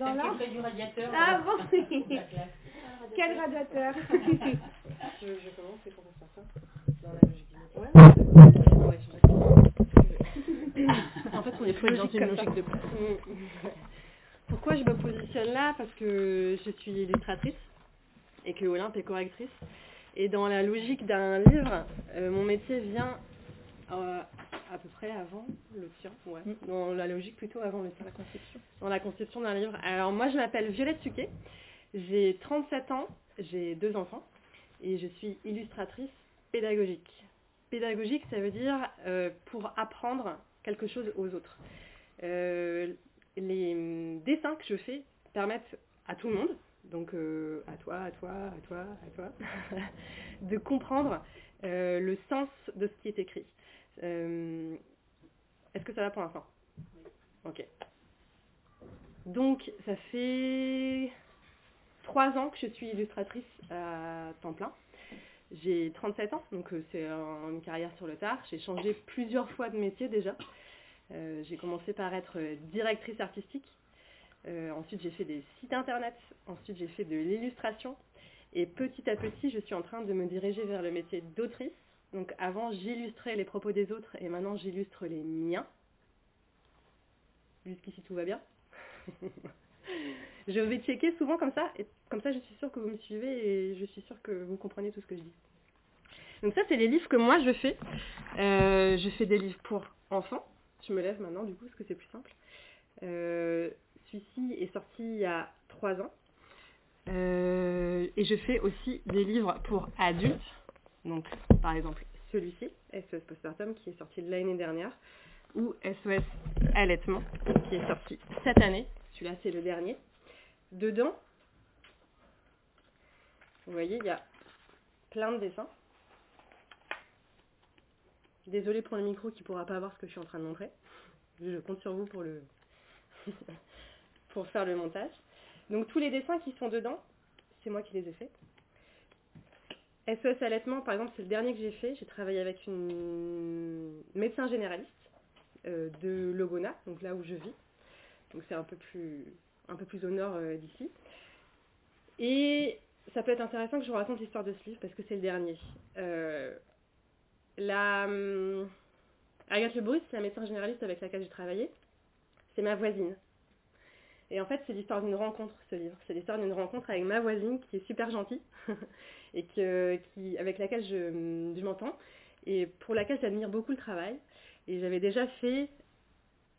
Dans là du radiateur. Ah bon. Quel radiateur. Je, je commence et qu'on va faire ça. Dans la logique Ouais. En fait, on est plus dans une logique de Pourquoi je me positionne là? Parce que je suis illustratrice et que Olympe est correctrice. Et dans la logique d'un livre, euh, mon métier vient euh, à peu près avant le tien, ouais. Mm. Dans la logique plutôt avant le tien. La conception. Dans la conception d'un livre. Alors moi, je m'appelle Violette Suquet. J'ai 37 ans, j'ai deux enfants et je suis illustratrice pédagogique. Pédagogique, ça veut dire euh, pour apprendre quelque chose aux autres. Euh, les hum, dessins que je fais permettent à tout le monde, donc euh, à toi, à toi, à toi, à toi, de comprendre euh, le sens de ce qui est écrit. Euh, Est-ce que ça va pour l'instant? Ok. Donc, ça fait trois ans que je suis illustratrice à temps plein. J'ai 37 ans, donc euh, c'est un- une carrière sur le tard. J'ai changé plusieurs fois de métier déjà. Euh, j'ai commencé par être directrice artistique. Ensuite, j'ai fait des sites internet. Ensuite, j'ai fait de l'illustration. Et petit à petit, je suis en train de me diriger vers le métier d'autrice. Donc avant, j'illustrais les propos des autres et maintenant, j'illustre les miens. Jusqu'ici, tout va bien. je vais checker souvent comme ça, et comme ça, je suis sûre que vous me suivez et je suis sûre que vous comprenez tout ce que je dis. Donc ça, c'est les livres que moi, je fais. Euh, je fais des livres pour enfants. Je me lève maintenant, du coup, parce que c'est plus simple. Euh, Celui-ci est sorti il y a trois ans. Euh, et je fais aussi des livres pour adultes. Donc, par exemple, celui-ci, SOS Postpartum, qui est sorti l'année dernière, ou SOS Allaitement, qui est sorti cette année. Celui-là, c'est le dernier. Dedans, vous voyez, il y a plein de dessins. Désolée pour le micro qui ne pourra pas voir ce que je suis en train de montrer. Je compte sur vous pour le pour faire le montage. Donc tous les dessins qui sont dedans, c'est moi qui les ai faits. SOS Allaitement, par exemple, c'est le dernier que j'ai fait. J'ai travaillé avec une médecin généraliste euh, de Logona, donc là où je vis. Donc c'est un peu plus un peu plus au nord euh, d'ici. Et ça peut être intéressant que je vous raconte l'histoire de ce livre parce que c'est le dernier. Euh, la hum, Agathe Lebrus, la médecin généraliste avec laquelle j'ai travaillé, c'est ma voisine. Et en fait, c'est l'histoire d'une rencontre, ce livre. C'est l'histoire d'une rencontre avec ma voisine qui est super gentille et qui, avec laquelle je, je m'entends et pour laquelle j'admire beaucoup le travail. Et j'avais déjà fait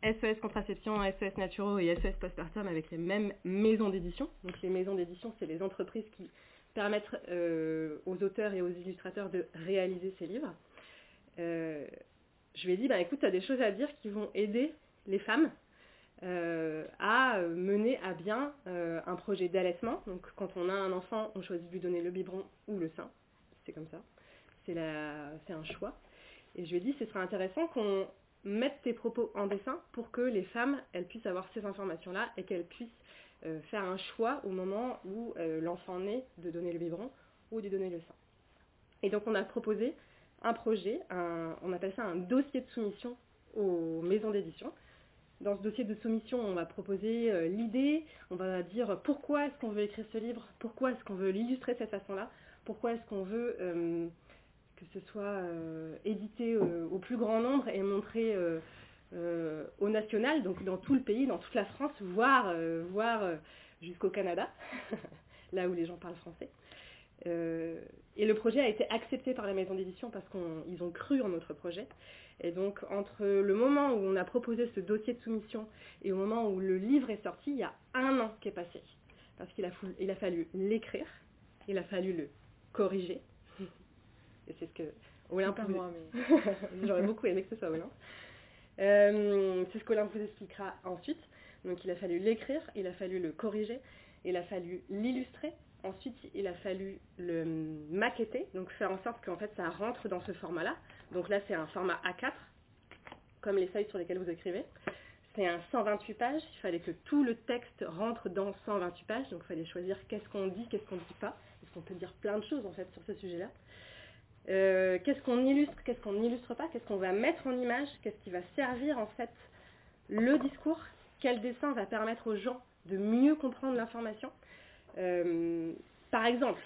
SOS Contraception, SOS Naturo et SOS Postpartum avec les mêmes maisons d'édition. Donc les maisons d'édition, c'est les entreprises qui permettent euh, aux auteurs et aux illustrateurs de réaliser ces livres. Euh, je lui ai dit, bah, écoute, tu as des choses à dire qui vont aider les femmes euh, à euh, mener à bien euh, un projet d'allaitement. Donc quand on a un enfant, on choisit de lui donner le biberon ou le sein. C'est comme ça. C'est un choix. Et je lui ai dit, ce serait intéressant qu'on mette tes propos en dessin pour que les femmes, elles puissent avoir ces informations-là et qu'elles puissent faire un choix au moment où l'enfant naît de donner le biberon ou de donner le sein. Et donc on a proposé un projet, on appelle ça un dossier de soumission aux maisons d'édition. Dans ce dossier de soumission, on va proposer euh, l'idée, on va dire pourquoi est-ce qu'on veut écrire ce livre, pourquoi est-ce qu'on veut l'illustrer de cette façon-là, pourquoi est-ce qu'on veut euh, que ce soit euh, édité euh, au plus grand nombre et montré euh, euh, au national, donc dans tout le pays, dans toute la France, voire, euh, voire euh, jusqu'au Canada, là où les gens parlent français. Euh, et le projet a été accepté par la maison d'édition parce qu'ils ont cru en notre projet. Et donc, entre le moment où on a proposé ce dossier de soumission et au moment où le livre est sorti, il y a un an qui est passé. Parce qu'il a, fou- il a fallu l'écrire, il a fallu le corriger. Et c'est ce que Olympe Pas moi, mais. J'aurais beaucoup aimé que ce soit Olympe. Euh, c'est ce qu'Olympe vous expliquera ensuite. Donc il a fallu l'écrire, il a fallu le corriger, il a fallu l'illustrer. Ensuite, il a fallu le maqueter, donc faire en sorte qu'en fait ça rentre dans ce format-là. Donc là, c'est un format A4, comme les feuilles sur lesquelles vous écrivez. C'est un 128 pages, il fallait que tout le texte rentre dans 128 pages, donc il fallait choisir qu'est-ce qu'on dit, qu'est-ce qu'on ne dit pas, parce qu'on peut dire plein de choses en fait sur ce sujet-là. Euh, qu'est-ce qu'on illustre, qu'est-ce qu'on n'illustre pas, qu'est-ce qu'on va mettre en image, qu'est-ce qui va servir en fait le discours quel dessin va permettre aux gens de mieux comprendre l'information. Euh, par exemple,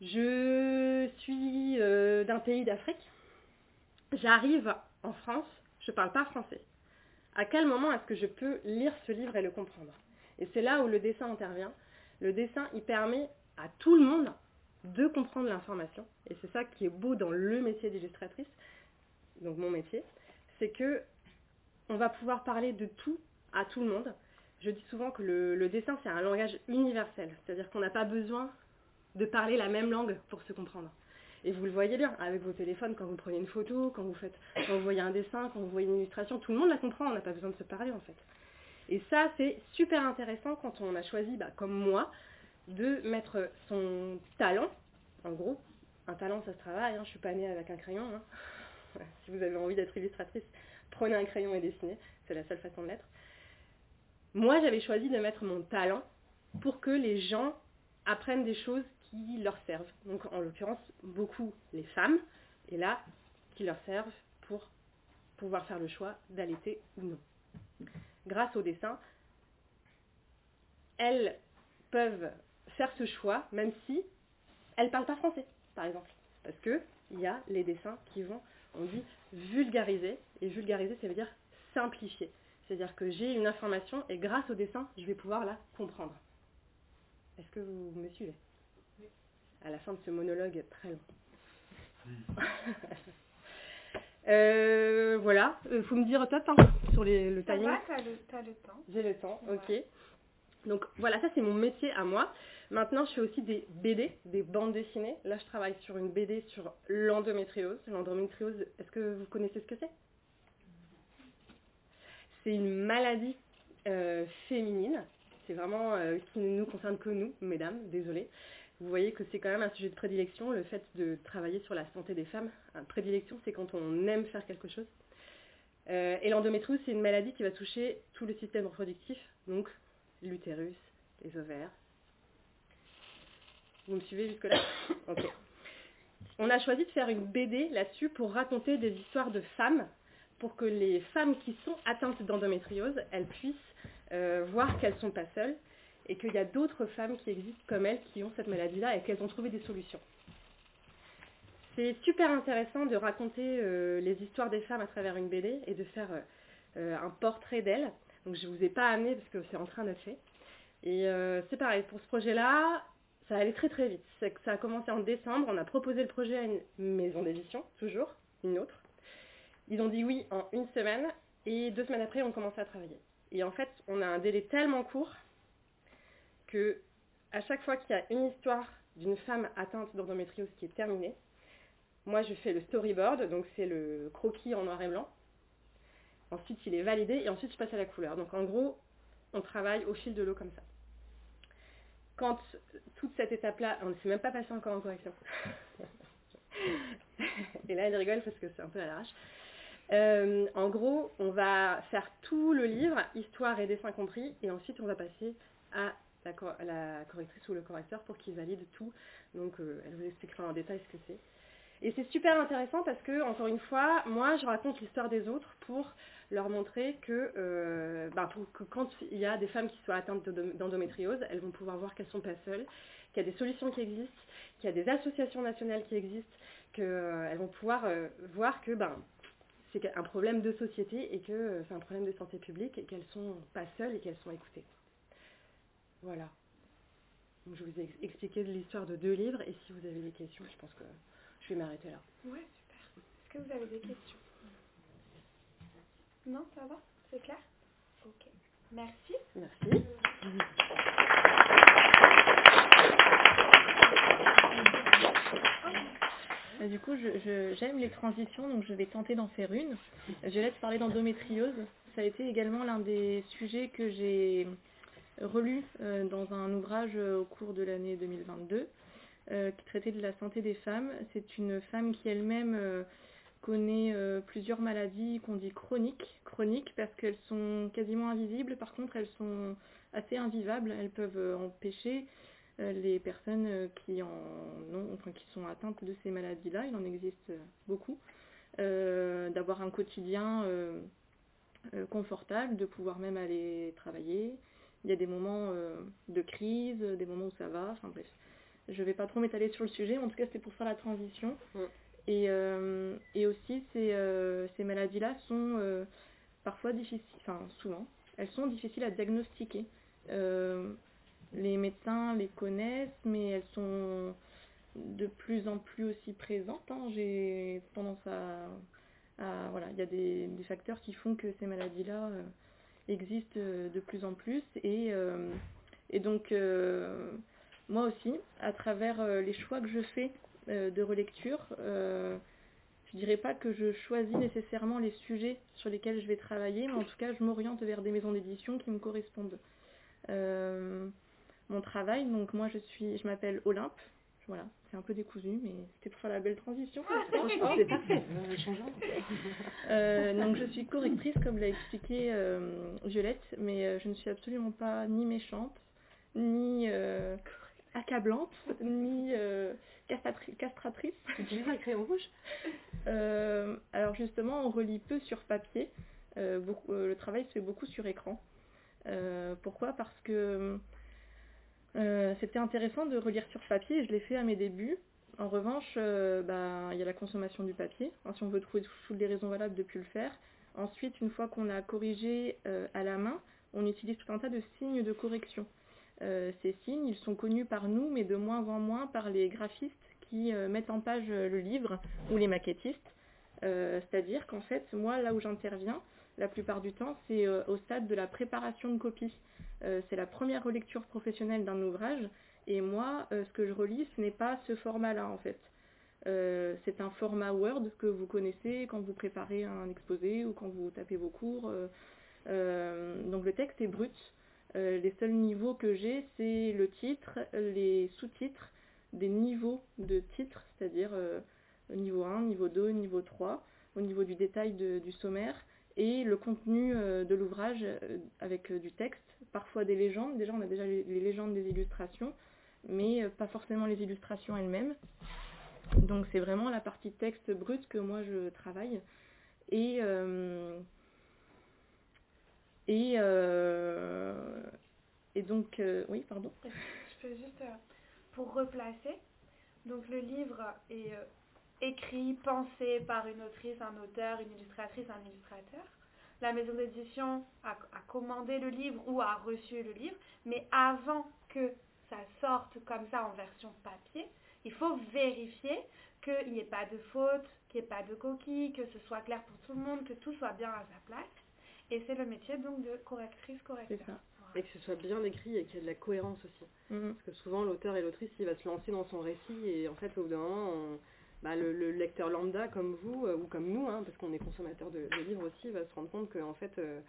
je suis euh, d'un pays d'Afrique, j'arrive en France, je ne parle pas français. À quel moment est-ce que je peux lire ce livre et le comprendre? Et c'est là où le dessin intervient. Le dessin, il permet à tout le monde de comprendre l'information. Et c'est ça qui est beau dans le métier d'illustratrice, donc mon métier, c'est que on va pouvoir parler de tout à tout le monde. Je dis souvent que le, dessin, c'est un langage universel, c'est-à-dire qu'on n'a pas besoin de parler la même langue pour se comprendre. Et vous le voyez bien avec vos téléphones, quand vous prenez une photo, quand vous, faites, quand vous voyez un dessin, quand vous voyez une illustration, tout le monde la comprend, on n'a pas besoin de se parler en fait. Et ça, c'est super intéressant quand on a choisi, bah, comme moi, de mettre son talent, en gros, un talent ça se travaille, hein, je ne suis pas née avec un crayon. Hein. si vous avez envie d'être illustratrice, prenez un crayon et dessinez, c'est la seule façon de l'être. Moi j'avais choisi de mettre mon talent pour que les gens apprennent des choses qui leur servent. Donc en l'occurrence beaucoup les femmes, et là qui leur servent pour pouvoir faire le choix d'allaiter ou non. Grâce au dessin, elles peuvent faire ce choix, même si elles ne parlent pas français, par exemple. Parce qu'il y a les dessins qui vont, on dit, vulgariser. Et vulgariser, ça veut dire simplifier. C'est-à-dire que j'ai une information et grâce au dessin, je vais pouvoir la comprendre. Est-ce que vous me suivez? À la fin de ce monologue très long. euh, voilà, il euh, faut me dire top hein, sur les, le timing. Va, t'as le, le, temps. J'ai le temps, ok. Donc voilà, ça c'est mon métier à moi. Maintenant, je fais aussi des BD, des bandes dessinées. Là, je travaille sur une BD sur l'endométriose. L'endométriose, est-ce que vous connaissez ce que c'est? C'est une maladie euh, féminine. C'est vraiment euh, qui ne nous concerne que nous, mesdames, désolé. Vous voyez que c'est quand même un sujet de prédilection, le fait de travailler sur la santé des femmes. prédilection, c'est quand on aime faire quelque chose. Euh, et l'endométriose, c'est une maladie qui va toucher tout le système reproductif, donc l'utérus, les ovaires. Vous me suivez jusque-là Ok. On a choisi de faire une BD là-dessus pour raconter des histoires de femmes, pour que les femmes qui sont atteintes d'endométriose, elles puissent euh, voir qu'elles ne sont pas seules et qu'il y a d'autres femmes qui existent comme elles qui ont cette maladie-là et qu'elles ont trouvé des solutions. C'est super intéressant de raconter euh, les histoires des femmes à travers une BD et de faire euh, un portrait d'elles. Donc je ne vous ai pas amené parce que c'est en train d'être fait. Et euh, c'est pareil, pour ce projet-là, ça allait très très vite. Ça a commencé en décembre, on a proposé le projet à une maison d'édition, toujours, une autre. Ils ont dit oui en une semaine et deux semaines après, on commençait à travailler. Et en fait, on a un délai tellement court que à chaque fois qu'il y a une histoire d'une femme atteinte d'endométriose qui est terminée, moi je fais le storyboard, donc c'est le croquis en noir et blanc. Ensuite, il est validé et ensuite je passe à la couleur. Donc en gros, on travaille au fil de l'eau comme ça. Quand toute cette étape-là, on ne s'est même pas passé encore en correction. et là, elle rigole parce que c'est un peu à l'arrache. Euh, en gros, on va faire tout le livre, histoire et dessin compris, et ensuite on va passer à la, correctrice ou le correcteur pour qu'il valide tout. Donc euh, elle vous expliquera en détail ce que c'est. Et c'est super intéressant parce que, encore une fois, moi je raconte l'histoire des autres pour leur montrer que, euh, bah, que quand il y a des femmes qui sont atteintes d'endométriose, elles vont pouvoir voir qu'elles ne sont pas seules, qu'il y a des solutions qui existent, qu'il y a des associations nationales qui existent, qu'elles euh, vont pouvoir voir que ben, c'est un problème de société et que c'est un problème de santé publique et qu'elles sont pas seules et qu'elles sont écoutées. Voilà. Donc, je vous ai expliqué l'histoire de deux livres et si vous avez des questions, je pense que je vais m'arrêter là. Ouais, super. Est-ce que vous avez des questions? Non, ça va? C'est clair? Ok. Merci. Merci. Euh, du coup, j'aime les transitions, donc je vais tenter d'en faire une. Je laisse parler d'endométriose. Ça a été également l'un des sujets que j'ai relu euh, dans un ouvrage au cours de l'année 2022 euh, qui traitait de la santé des femmes. C'est une femme qui elle-même connaît euh, plusieurs maladies qu'on dit chroniques. Chroniques parce qu'elles sont quasiment invisibles, par contre elles sont assez invivables, elles peuvent euh, empêcher euh, les personnes qui, en ont, enfin, qui sont atteintes de ces maladies-là, il en existe beaucoup, d'avoir un quotidien euh, confortable de pouvoir même aller travailler. Il y a des moments euh, de crise, des moments où ça va, enfin bref. Je vais pas trop m'étaler sur le sujet, en tout cas c'était pour faire la transition. Mm. Et, euh, et aussi ces, euh, ces maladies-là sont euh, parfois difficiles, enfin souvent, elles sont difficiles à diagnostiquer. Les médecins les connaissent, mais elles sont de plus en plus aussi présentes. hein. J'ai tendance à, à- voilà, il y a des, des facteurs qui font que ces maladies-là existent euh, de plus en plus et, euh, donc euh, moi aussi, à travers les choix que je fais de relecture, je dirais pas que je choisis nécessairement les sujets sur lesquels je vais travailler, mais en tout cas je m'oriente vers des maisons d'édition qui me correspondent. Mon travail, donc moi je suis, je m'appelle Olympe, voilà, c'est un peu décousu, mais c'était pour faire la belle transition. C'est parfait. Euh, donc je suis correctrice, comme l'a expliqué euh, Violette, mais euh, je ne suis absolument pas ni méchante, ni accablante, ni castratri- castratrice. Tu un crayon rouge alors justement, on relit peu sur papier. Beaucoup- le travail se fait beaucoup sur écran. Pourquoi? Parce que euh, c'était intéressant de relire sur papier je l'ai fait à mes débuts. En revanche, euh, bah, il y a la consommation du papier. Hein, si on veut trouver toutes les raisons valables de plus le faire. Ensuite, une fois qu'on a corrigé euh, à la main, on utilise tout un tas de signes de correction. Ces signes, ils sont connus par nous, mais de moins en moins par les graphistes qui mettent en page le livre ou les maquettistes. C'est-à-dire qu'en fait, moi, là où j'interviens, la plupart du temps, c'est euh, au stade de la préparation de copie. Euh, c'est la première relecture professionnelle d'un ouvrage, et moi, euh, ce que je relis, ce n'est pas ce format-là, en fait. C'est un format Word que vous connaissez quand vous préparez un exposé ou quand vous tapez vos cours. donc le texte est brut. Les seuls niveaux que j'ai, c'est le titre, les sous-titres, des niveaux de titres, c'est-à-dire niveau 1, niveau 2, niveau 3, au niveau du détail du sommaire, et le contenu euh, de l'ouvrage euh, avec euh, du texte, parfois des légendes. Déjà, on a déjà les, légendes des illustrations, mais pas forcément les illustrations elles-mêmes. Donc c'est vraiment la partie texte brut que moi je travaille. Et, donc, oui, pardon. Je peux juste, pour replacer, donc le livre est écrit, pensé par une autrice, un auteur, une illustratrice, un illustrateur. La maison d'édition a, a commandé le livre ou a reçu le livre, mais avant que ça sorte comme ça en version papier, il faut vérifier qu'il n'y ait pas de faute, qu'il n'y ait pas de coquille, que ce soit clair pour tout le monde, que tout soit bien à sa place. Et c'est le métier donc de correctrice, correcteur. Et que ce soit bien écrit et qu'il y ait de la cohérence aussi. Mhm. Parce que souvent, l'auteur et l'autrice, il va se lancer dans son récit et en fait, au bout d'un moment, on- bah, le, le lecteur lambda comme vous euh, ou comme nous, hein, parce qu'on est consommateur de, de livres aussi, va se rendre compte qu'en fait, euh,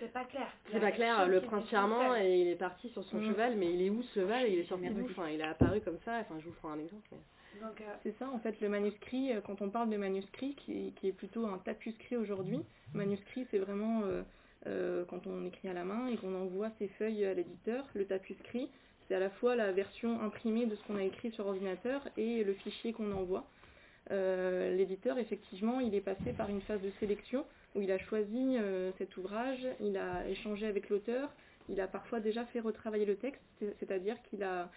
C'est pas clair. C'est pas clair. Le prince charmant, et il est parti sur son Mm. cheval, mais il est où ce cheval? Et il est sorti d'où? Enfin, il a apparu comme ça. Enfin, je vous prends un exemple. mais- euh, C'est ça, en fait, le manuscrit, quand on parle de manuscrit, qui, qui est plutôt un tapuscrit aujourd'hui, manuscrit, c'est vraiment euh, euh, quand on écrit à la main et qu'on envoie ses feuilles à l'éditeur. Le tapuscrit, c'est à la fois la version imprimée de ce qu'on a écrit sur ordinateur et le fichier qu'on envoie. Euh, L'éditeur, effectivement, il est passé par une phase de sélection où il a choisi euh, cet ouvrage, il a échangé avec l'auteur, il a parfois déjà fait retravailler le texte, c'est- c'est-à-dire qu'il a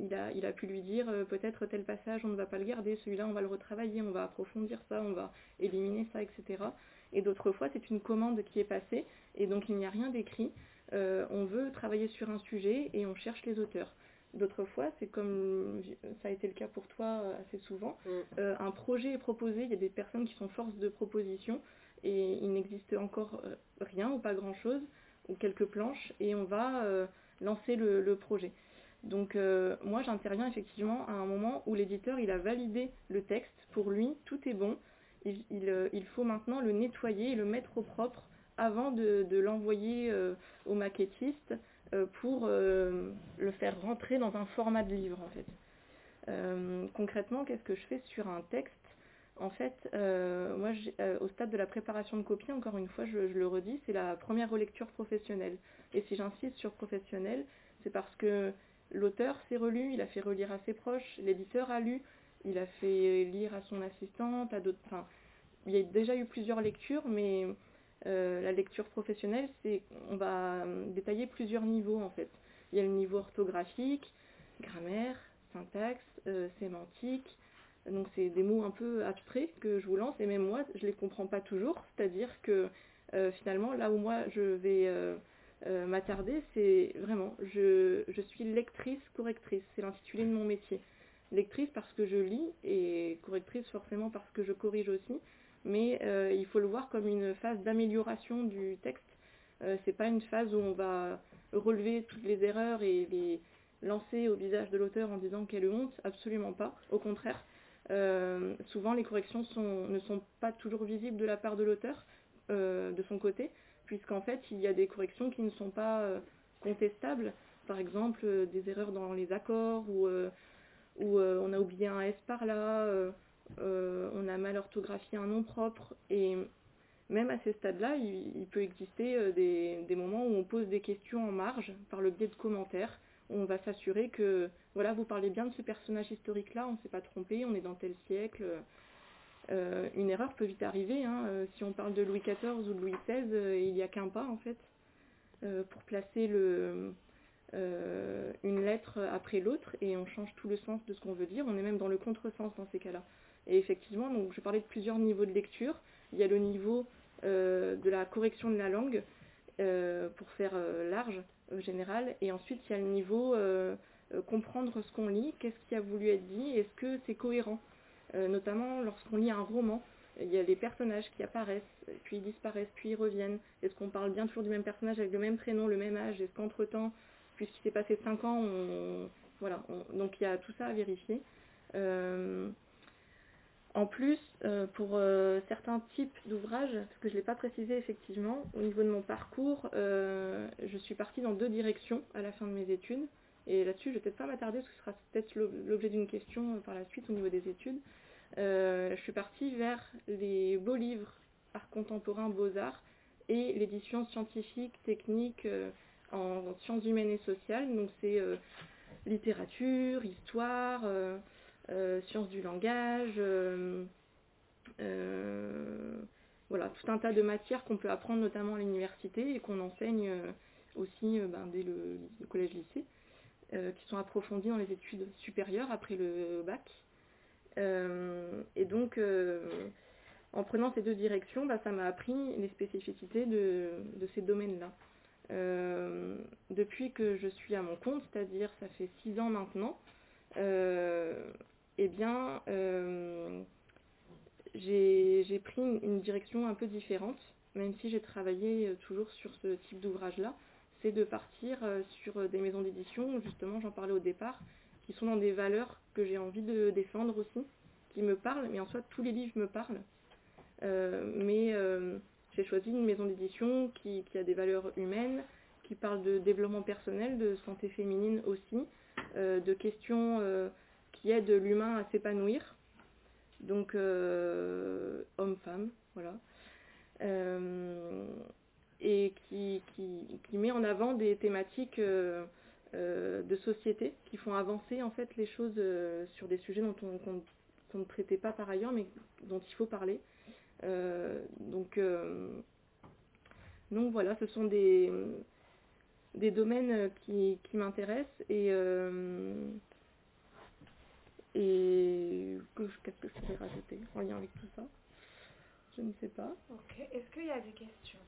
il a, il a pu lui dire euh, peut-être tel passage on ne va pas le garder, celui-là on va le retravailler, on va approfondir ça, on va éliminer ça, etc. Et d'autres fois c'est une commande qui est passée et donc il n'y a rien d'écrit. Euh, on veut travailler sur un sujet et on cherche les auteurs. D'autres fois c'est comme ça a été le cas pour toi euh, assez souvent, Mm. euh, un projet est proposé, il y a des personnes qui sont force de proposition et il n'existe encore rien ou pas grand-chose ou quelques planches et on va euh, lancer le, le projet. Donc euh, moi j'interviens effectivement à un moment où l'éditeur il a validé le texte, pour lui tout est bon, il, il, il faut maintenant le nettoyer et le mettre au propre avant de, l'envoyer euh, au maquettiste euh, pour euh, le faire rentrer dans un format de livre en fait. Concrètement qu'est-ce que je fais sur un texte? En fait, moi, au stade de la préparation de copie, encore une fois, je, je le redis, c'est la première relecture professionnelle. Et si j'insiste sur professionnel, c'est parce que l'auteur s'est relu, il a fait relire à ses proches, l'éditeur a lu, il a fait lire à son assistante, à d'autres. Enfin, il y a déjà eu plusieurs lectures, mais la lecture professionnelle, on va détailler plusieurs niveaux en fait. Il y a le niveau orthographique, grammaire, syntaxe, sémantique, donc c'est des mots un peu abstraits que je vous lance et même moi je ne les comprends pas toujours. C'est-à-dire que euh, finalement là où moi je vais euh, euh, m'attarder, c'est vraiment je, je suis lectrice correctrice. C'est l'intitulé de mon métier. Lectrice parce que je lis et correctrice forcément parce que je corrige aussi. Mais il faut le voir comme une phase d'amélioration du texte. c'est pas une phase où on va relever toutes les erreurs et les lancer au visage de l'auteur en disant quelle honte, absolument pas. Au contraire, euh, souvent, les corrections ne sont pas toujours visibles de la part de l'auteur, euh, de son côté, puisqu'en fait, il y a des corrections qui ne sont pas euh, contestables. Par exemple, des erreurs dans les accords, ou où on a oublié un S par là, on a mal orthographié un nom propre. Et même à ces stades-là, il, peut exister des, moments où on pose des questions en marge par le biais de commentaires on va s'assurer que voilà, vous parlez bien de ce personnage historique-là, on ne s'est pas trompé, on est dans tel siècle. Euh, une erreur peut vite arriver. Hein. Euh, si on parle de Louis XIV ou de Louis XVI, euh, il n'y a qu'un pas en fait pour placer le, une lettre après l'autre et on change tout le sens de ce qu'on veut dire. On est même dans le contresens dans ces cas-là. Et effectivement, donc je parlais de plusieurs niveaux de lecture. Il y a le niveau de la correction de la langue pour faire large général. Et ensuite, il y a le niveau euh, euh, comprendre ce qu'on lit, qu'est-ce qui a voulu être dit, est-ce que c'est cohérent. Euh, notamment lorsqu'on lit un roman, il y a des personnages qui apparaissent, puis disparaissent, puis ils reviennent. Est-ce qu'on parle bien toujours du même personnage avec le même prénom, le même âge? Est-ce qu'entre-temps, puisqu'il s'est passé 5 ans, on... voilà. Donc il y a tout ça à vérifier. En plus, euh, pour euh, certains types d'ouvrages, parce que je ne l'ai pas précisé effectivement, au niveau de mon parcours, euh, je suis partie dans deux directions à la fin de mes études. Et là-dessus, je ne vais peut-être pas m'attarder, parce que ce sera peut-être l'objet d'une question par la suite au niveau des études. je suis partie vers les beaux livres art contemporain, beaux-arts, et l'édition scientifique, technique, en sciences humaines et sociales. Donc c'est littérature, histoire sciences du langage, euh, euh, voilà, tout un tas de matières qu'on peut apprendre notamment à l'université et qu'on enseigne aussi ben, dès le, collège-lycée, qui sont approfondies dans les études supérieures après le bac. et donc, en prenant ces deux directions, bah, ça m'a appris les spécificités de, ces domaines-là. depuis que je suis à mon compte, c'est-à-dire ça fait six ans maintenant, eh bien, euh, j'ai pris une, direction un peu différente, même si j'ai travaillé euh, toujours sur ce type d'ouvrage-là, c'est de partir euh, sur des maisons d'édition, justement, j'en parlais au départ, qui sont dans des valeurs que j'ai envie de défendre aussi, qui me parlent, mais en soi, tous les livres me parlent. mais j'ai choisi une maison d'édition qui, qui, a des valeurs humaines, qui parle de développement personnel, de santé féminine aussi, de questions qui aide l'humain à s'épanouir. Donc, euh, homme-femme, voilà. Euh, et qui, qui, met en avant des thématiques euh, de société qui font avancer en fait les choses sur des sujets dont on, ne traitait pas par ailleurs, mais dont il faut parler. donc, donc voilà, ce sont des, des domaines qui, qui m'intéressent et et qu'est-ce que je pourrais rajouter en lien avec tout ça? Je ne sais pas. Ok. Est-ce qu'il y a des questions?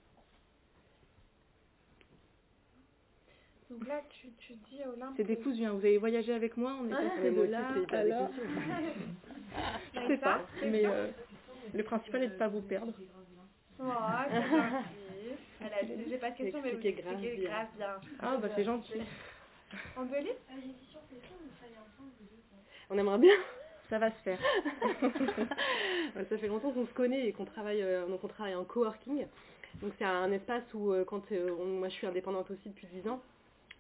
Donc là, tu, tu dis Olympe. C'est des viens. Vous avez voyagé avec moi, on est passé de là alors. je sais pas, mais euh, le principal est de ne pas vous perdre. Oh, c'est gentil. J'ai pas de questions, mais vous expliquez grave bien. Ah, bah c'est gentil. Lire on aimerait bien. Ça va se faire. ça fait longtemps qu'on se connaît et qu'on travaille, euh, donc on travaille en coworking. Donc c'est un espace où, euh, quand euh, moi je suis indépendante aussi depuis 10 ans,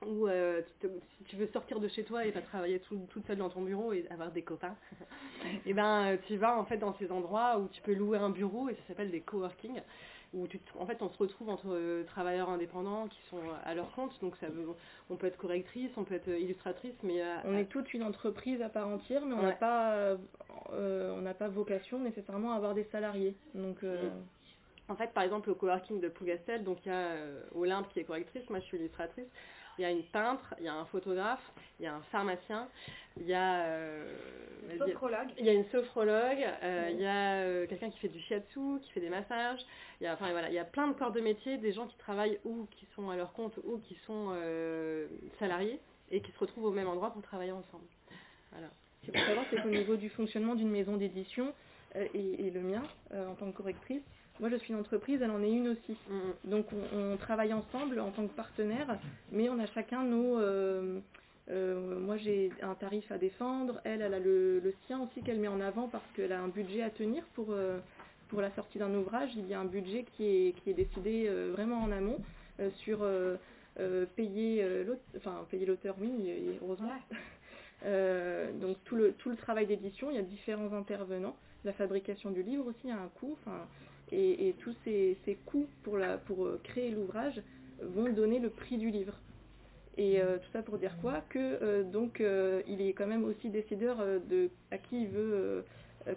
où si tu veux sortir de chez toi et pas travailler toute seule dans ton bureau et avoir des copains, et eh ben tu vas en fait dans ces endroits où tu peux louer un bureau et ça s'appelle des coworking où en fait on se retrouve entre euh, travailleurs indépendants qui sont à leur compte, donc ça on peut être correctrice, on peut être illustratrice, mais euh, on est toute une entreprise à part entière, mais on n'a pas euh, on n'a pas vocation nécessairement à avoir des salariés, donc En fait, par exemple, au coworking de Plougastel, donc il y a euh, Olympe qui est correctrice, moi je suis illustratrice. Il y a une peintre, il y a un photographe, il y a un pharmacien, il y a, euh, vas-y, Sophrologue. il y a une sophrologue, euh, il y a euh, quelqu'un qui fait du shiatsu, qui fait des massages. Il y a, enfin voilà, il y a plein de corps de métier, des gens qui travaillent ou qui sont à leur compte ou qui sont salariés et qui se retrouvent au même endroit pour travailler ensemble. Voilà. Ce qu'il faut savoir, c'est qu'au niveau du fonctionnement d'une maison d'édition, et, et le mien, en tant que correctrice, moi je suis une entreprise, elle en est une aussi. Mm, Donc on, on travaille ensemble en tant que partenaire, mais on a chacun nos... euh, euh, moi j'ai un tarif à défendre, elle, elle a le, le sien aussi qu'elle met en avant parce qu'elle a un budget à tenir pour, euh, pour la sortie d'un ouvrage. Il y a un budget qui est, qui est décidé vraiment en amont sur payer l'auteur, enfin payer l'auteur oui, et- heureusement. Euh, donc tout le, tout le travail d'édition, il y a différents intervenants. La fabrication du livre aussi a un coût. Enfin, et, et tous ces, ces coûts pour, la, pour euh, créer l'ouvrage vont donner le prix du livre. Et euh, tout ça pour dire quoi? Que euh, donc euh, il est quand même aussi décideur de à qui il veut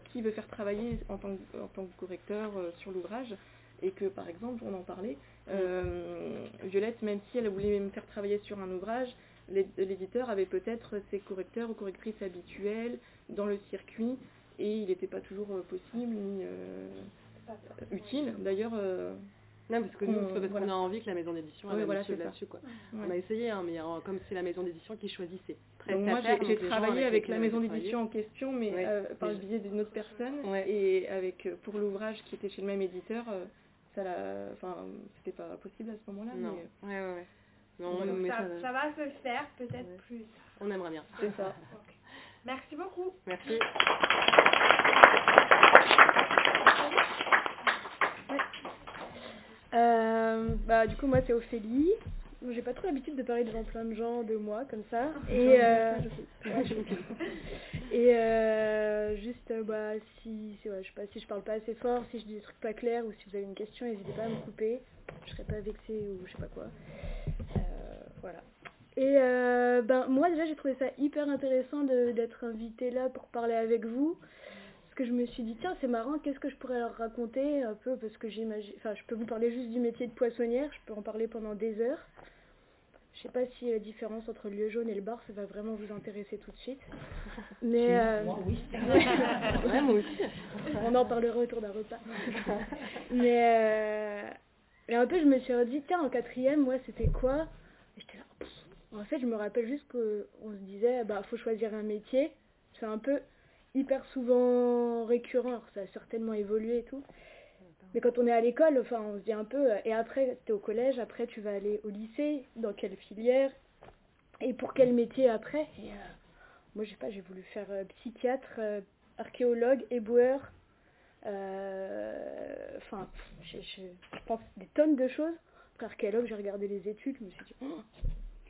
qui il veut faire travailler en tant que, en tant que correcteur sur l'ouvrage. Et que par exemple on en parlait euh, Violette même si elle voulait me faire travailler sur un ouvrage l'é- l'éditeur avait peut-être ses correcteurs ou correctrices habituels dans le circuit et il n'était pas toujours possible ni utile d'ailleurs euh, Non, parce que nous, c'est parce voilà. qu'on a envie que la maison d'édition Oui, elle voilà, là-dessus, c'est ça. là-dessus, quoi. ouais. On a essayé, hein, mais comme c'est la maison d'édition qui choisit, c'est très Donc moi, j'ai- travaillé avec la on maison d'édition en question, mais Ouais. euh, par le biais d'une autre personne, Ouais. et avec euh, pour l'ouvrage qui était chez le même éditeur, ça l'a, enfin, c'était pas possible à ce moment-là, Non, mais ouais, ouais, ouais. Non, mais ça, va se faire peut-être Ouais. plus on aimerait bien. c'est ça. Merci beaucoup. Merci. Euh, bah, du coup, moi, c'est Ophélie. J'ai pas trop l'habitude de parler devant plein de gens, de moi, comme ça. Et, euh, ouais, et euh, juste, bah, si, si, ouais, je sais pas, si je parle pas assez fort, si je dis des trucs pas clairs, ou si vous avez une question, n'hésitez pas à me couper. Je serai pas vexée ou je sais pas quoi. Voilà. Et ben, moi, déjà, j'ai trouvé ça hyper intéressant d'être invitée là pour parler avec vous. Que je me suis dit, tiens, c'est marrant, qu'est-ce que je pourrais leur raconter un peu Parce que j'imagine. Enfin, je peux vous parler juste du métier de poissonnière, je peux en parler pendant des heures. Je sais pas si la différence entre le lieu jaune et le bar, ça va vraiment vous intéresser tout de suite. Mais. euh, Ouais, moi aussi. on en parlera autour d'un repas. Mais euh, et un peu, je me suis dit, tiens, en quatrième, moi, c'était quoi? Et j'étais là, pff. En fait, je me rappelle juste qu'on se disait, bah, faut choisir un métier. C'est un peu hyper souvent récurrent, alors ça a certainement évolué et tout. Mais quand on est à l'école, enfin, on se dit un peu, euh, et après, tu es au collège, après, tu vas aller au lycée, dans quelle filière, et pour quel métier après. Et euh, moi, je sais pas, j'ai voulu faire euh, psychiatre, euh, archéologue, éboueur, enfin, je, je, je pense des tonnes de choses. Après, archéologue, j'ai regardé les études, je me suis dit, Oh,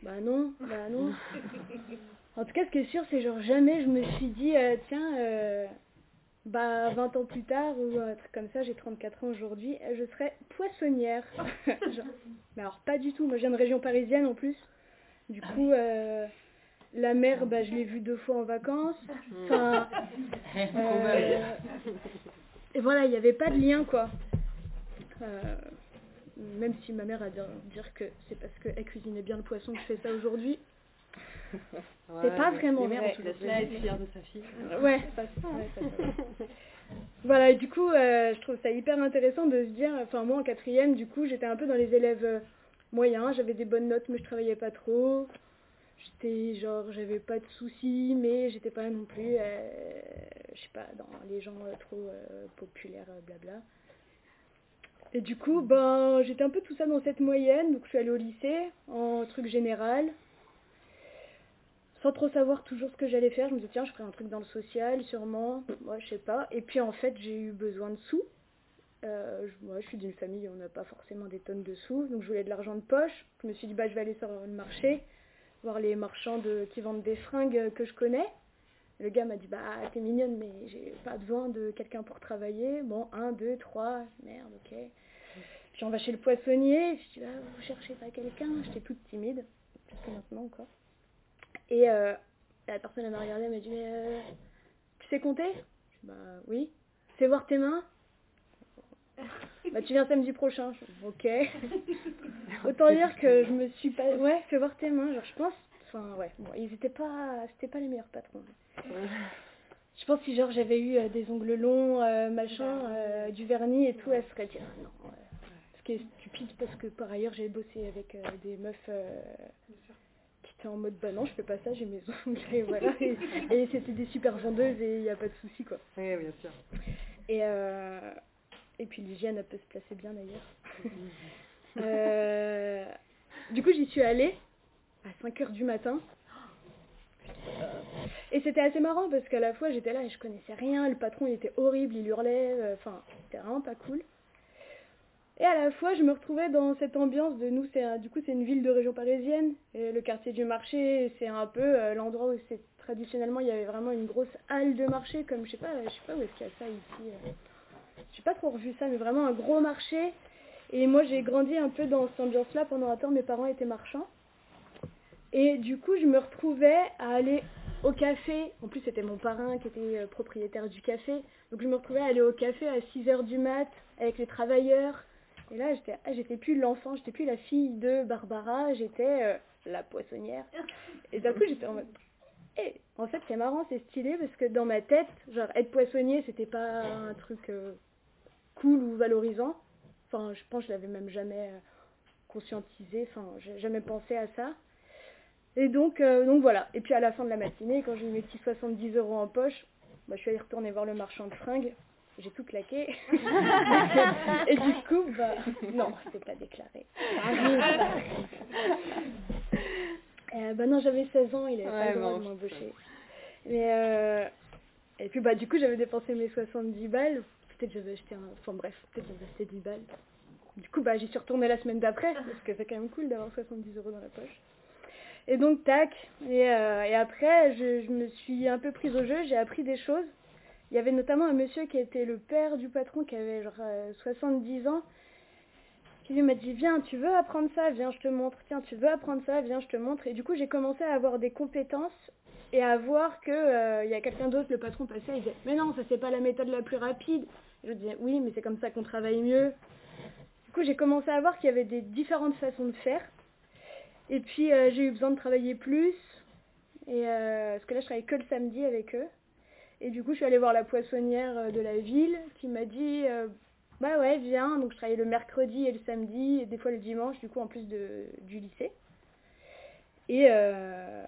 bah non, bah non. En tout cas, ce qui est sûr, c'est genre jamais je me suis dit, euh, tiens, euh, bah 20 ans plus tard ou un truc comme ça, j'ai 34 ans aujourd'hui, euh, je serais poissonnière. Genre, mais alors pas du tout, moi je viens de région parisienne en plus. Du coup, euh, la mer, bah, je l'ai vue deux fois en vacances. Enfin, et voilà, il n'y avait pas de lien quoi. Même si ma mère a dire, dire que c'est parce qu'elle cuisinait bien le poisson que je fais ça aujourd'hui. C'est pas vraiment mères vrai. ont toujours Laisse-la être fière de sa fille. Ouais, ça. Voilà, et du coup, euh, je trouve ça hyper intéressant de se dire, enfin moi en quatrième, du coup, j'étais un peu dans les élèves euh, moyens, j'avais des bonnes notes, mais je travaillais pas trop. J'étais genre, j'avais pas de soucis, mais j'étais pas non plus, euh, je sais pas, dans les gens euh, trop populaires, blabla. Et du coup, ben, j'étais un peu tout ça dans cette moyenne, donc je suis allée au lycée, en truc général sans trop savoir toujours ce que j'allais faire. Je me disais, tiens, je ferai un truc dans le social, sûrement. Moi, je sais pas. Et puis, en fait, j'ai eu besoin de sous. Euh, moi, je suis d'une famille où on n'a pas forcément des tonnes de sous. Donc, je voulais de l'argent de poche. Je me suis dit, bah, je vais aller sur le marché, voir les marchands de, qui vendent des fringues que je connais. Le gars m'a dit, bah, t'es mignonne, mais j'ai pas besoin de quelqu'un pour travailler. Bon, un, deux, trois, merde, ok. Puis on va chez le poissonnier. Je dis, ah, vous cherchez pas quelqu'un J'étais toute timide, plus que maintenant encore. Et euh, la personne elle m'a regardé, elle m'a dit mais euh, tu sais compter? Je dis, Bah oui. Tu sais voir tes mains? Bah tu viens samedi prochain. Je fais, ok. Autant dire que je me suis pas... Ouais, fais voir tes mains. Genre je pense... Enfin ouais, bon, ils étaient pas... C'était pas les meilleurs patrons. Je pense que si genre j'avais eu euh, des ongles longs, euh, machin, euh, du vernis et tout, elle serait dit ah, non. ouais. Ce qui est stupide parce que par ailleurs j'ai bossé avec euh, des meufs en mode bah non je fais pas ça, j'ai mes ongles et voilà. Et, et c'était des super vendeuses et il n'y a pas de souci quoi. Oui, bien sûr. Et, euh, et puis l'hygiène elle peut se placer bien d'ailleurs. Euh, du coup j'y suis allée à 5h du matin. Et c'était assez marrant parce qu'à la fois j'étais là et je connaissais rien, le patron il était horrible, il hurlait, euh, enfin c'était vraiment pas cool. Et à la fois je me retrouvais dans cette ambiance de nous, c'est du coup c'est une ville de région parisienne, et le quartier du marché c'est un peu euh, l'endroit où c'est traditionnellement il y avait vraiment une grosse halle de marché comme je sais pas, je sais pas où est-ce qu'il y a ça ici. euh. J'ai pas trop revu ça mais vraiment un gros marché. Et moi j'ai grandi un peu dans cette ambiance là pendant un temps mes parents étaient marchands. Et du coup, je me retrouvais à aller au café. En plus, c'était mon parrain qui était euh, propriétaire du café. Donc, je me retrouvais à aller au café à 6h du mat avec les travailleurs. Et là, j'étais ah, j'étais plus l'enfant, j'étais plus la fille de Barbara, j'étais euh, la poissonnière. Et d'un coup, j'étais en mode. Eh, en fait, c'est marrant, c'est stylé parce que dans ma tête, genre, être poissonnier, c'était pas un truc euh, cool ou valorisant. Enfin, je pense que je l'avais même jamais euh, conscientisé, enfin, j'ai jamais pensé à ça. Et donc, donc voilà. Et puis à la fin de la matinée, quand j'ai eu mes petits 70 euros en poche, bah, je suis allée retourner voir le marchand de fringues. J'ai tout claqué. et du coup, bah, non, c'est pas déclaré. Euh, bah non, j'avais 16 ans, il avait pas le droit bon, de m'embaucher. Mais euh, et puis bah du coup, j'avais dépensé mes 70 balles. Peut-être j'avais acheté un... Enfin bref, peut-être j'avais acheté 10 balles. Du coup, bah j'y suis retournée la semaine d'après, parce que c'est quand même cool d'avoir 70 euros dans la poche. Et donc, tac. Et, euh, et après, je, je me suis un peu prise au jeu, j'ai appris des choses. Il y avait notamment un monsieur qui était le père du patron, qui avait genre euh, 70 ans, qui lui m'a dit Viens, tu veux apprendre ça Viens, je te montre. Tiens, tu veux apprendre ça Viens, je te montre. Et du coup, j'ai commencé à avoir des compétences et à voir que euh, il y a quelqu'un d'autre, le patron passait, il disait Mais non, ça c'est pas la méthode la plus rapide. Et je disais Oui, mais c'est comme ça qu'on travaille mieux. Du coup, j'ai commencé à voir qu'il y avait des différentes façons de faire. Et puis, euh, j'ai eu besoin de travailler plus. Euh, parce que là, je travaillais que le samedi avec eux. Et du coup, je suis allée voir la poissonnière euh, de la ville qui m'a dit euh, Bah ouais, viens. Donc, je travaillais le mercredi et le samedi, et des fois le dimanche, du coup, en plus de, du lycée. Et, euh,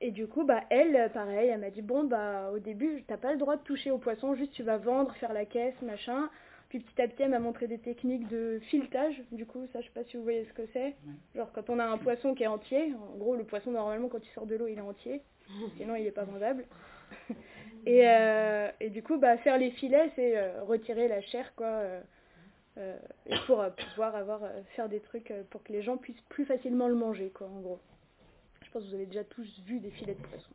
et du coup, bah, elle, pareil, elle m'a dit Bon, bah, au début, t'as pas le droit de toucher au poisson, juste tu vas vendre, faire la caisse, machin. Puis petit à petit, elle m'a montré des techniques de filetage. Du coup, ça, je sais pas si vous voyez ce que c'est. Genre, quand on a un poisson qui est entier, en gros, le poisson, normalement, quand il sort de l'eau, il est entier. Sinon, il est pas vendable. Et, euh, et du coup, bah, faire les filets, c'est euh, retirer la chair, quoi. euh, pour pouvoir avoir, faire des trucs pour que les gens puissent plus facilement le manger, quoi, en gros. Je pense que vous avez déjà tous vu des filets de poisson.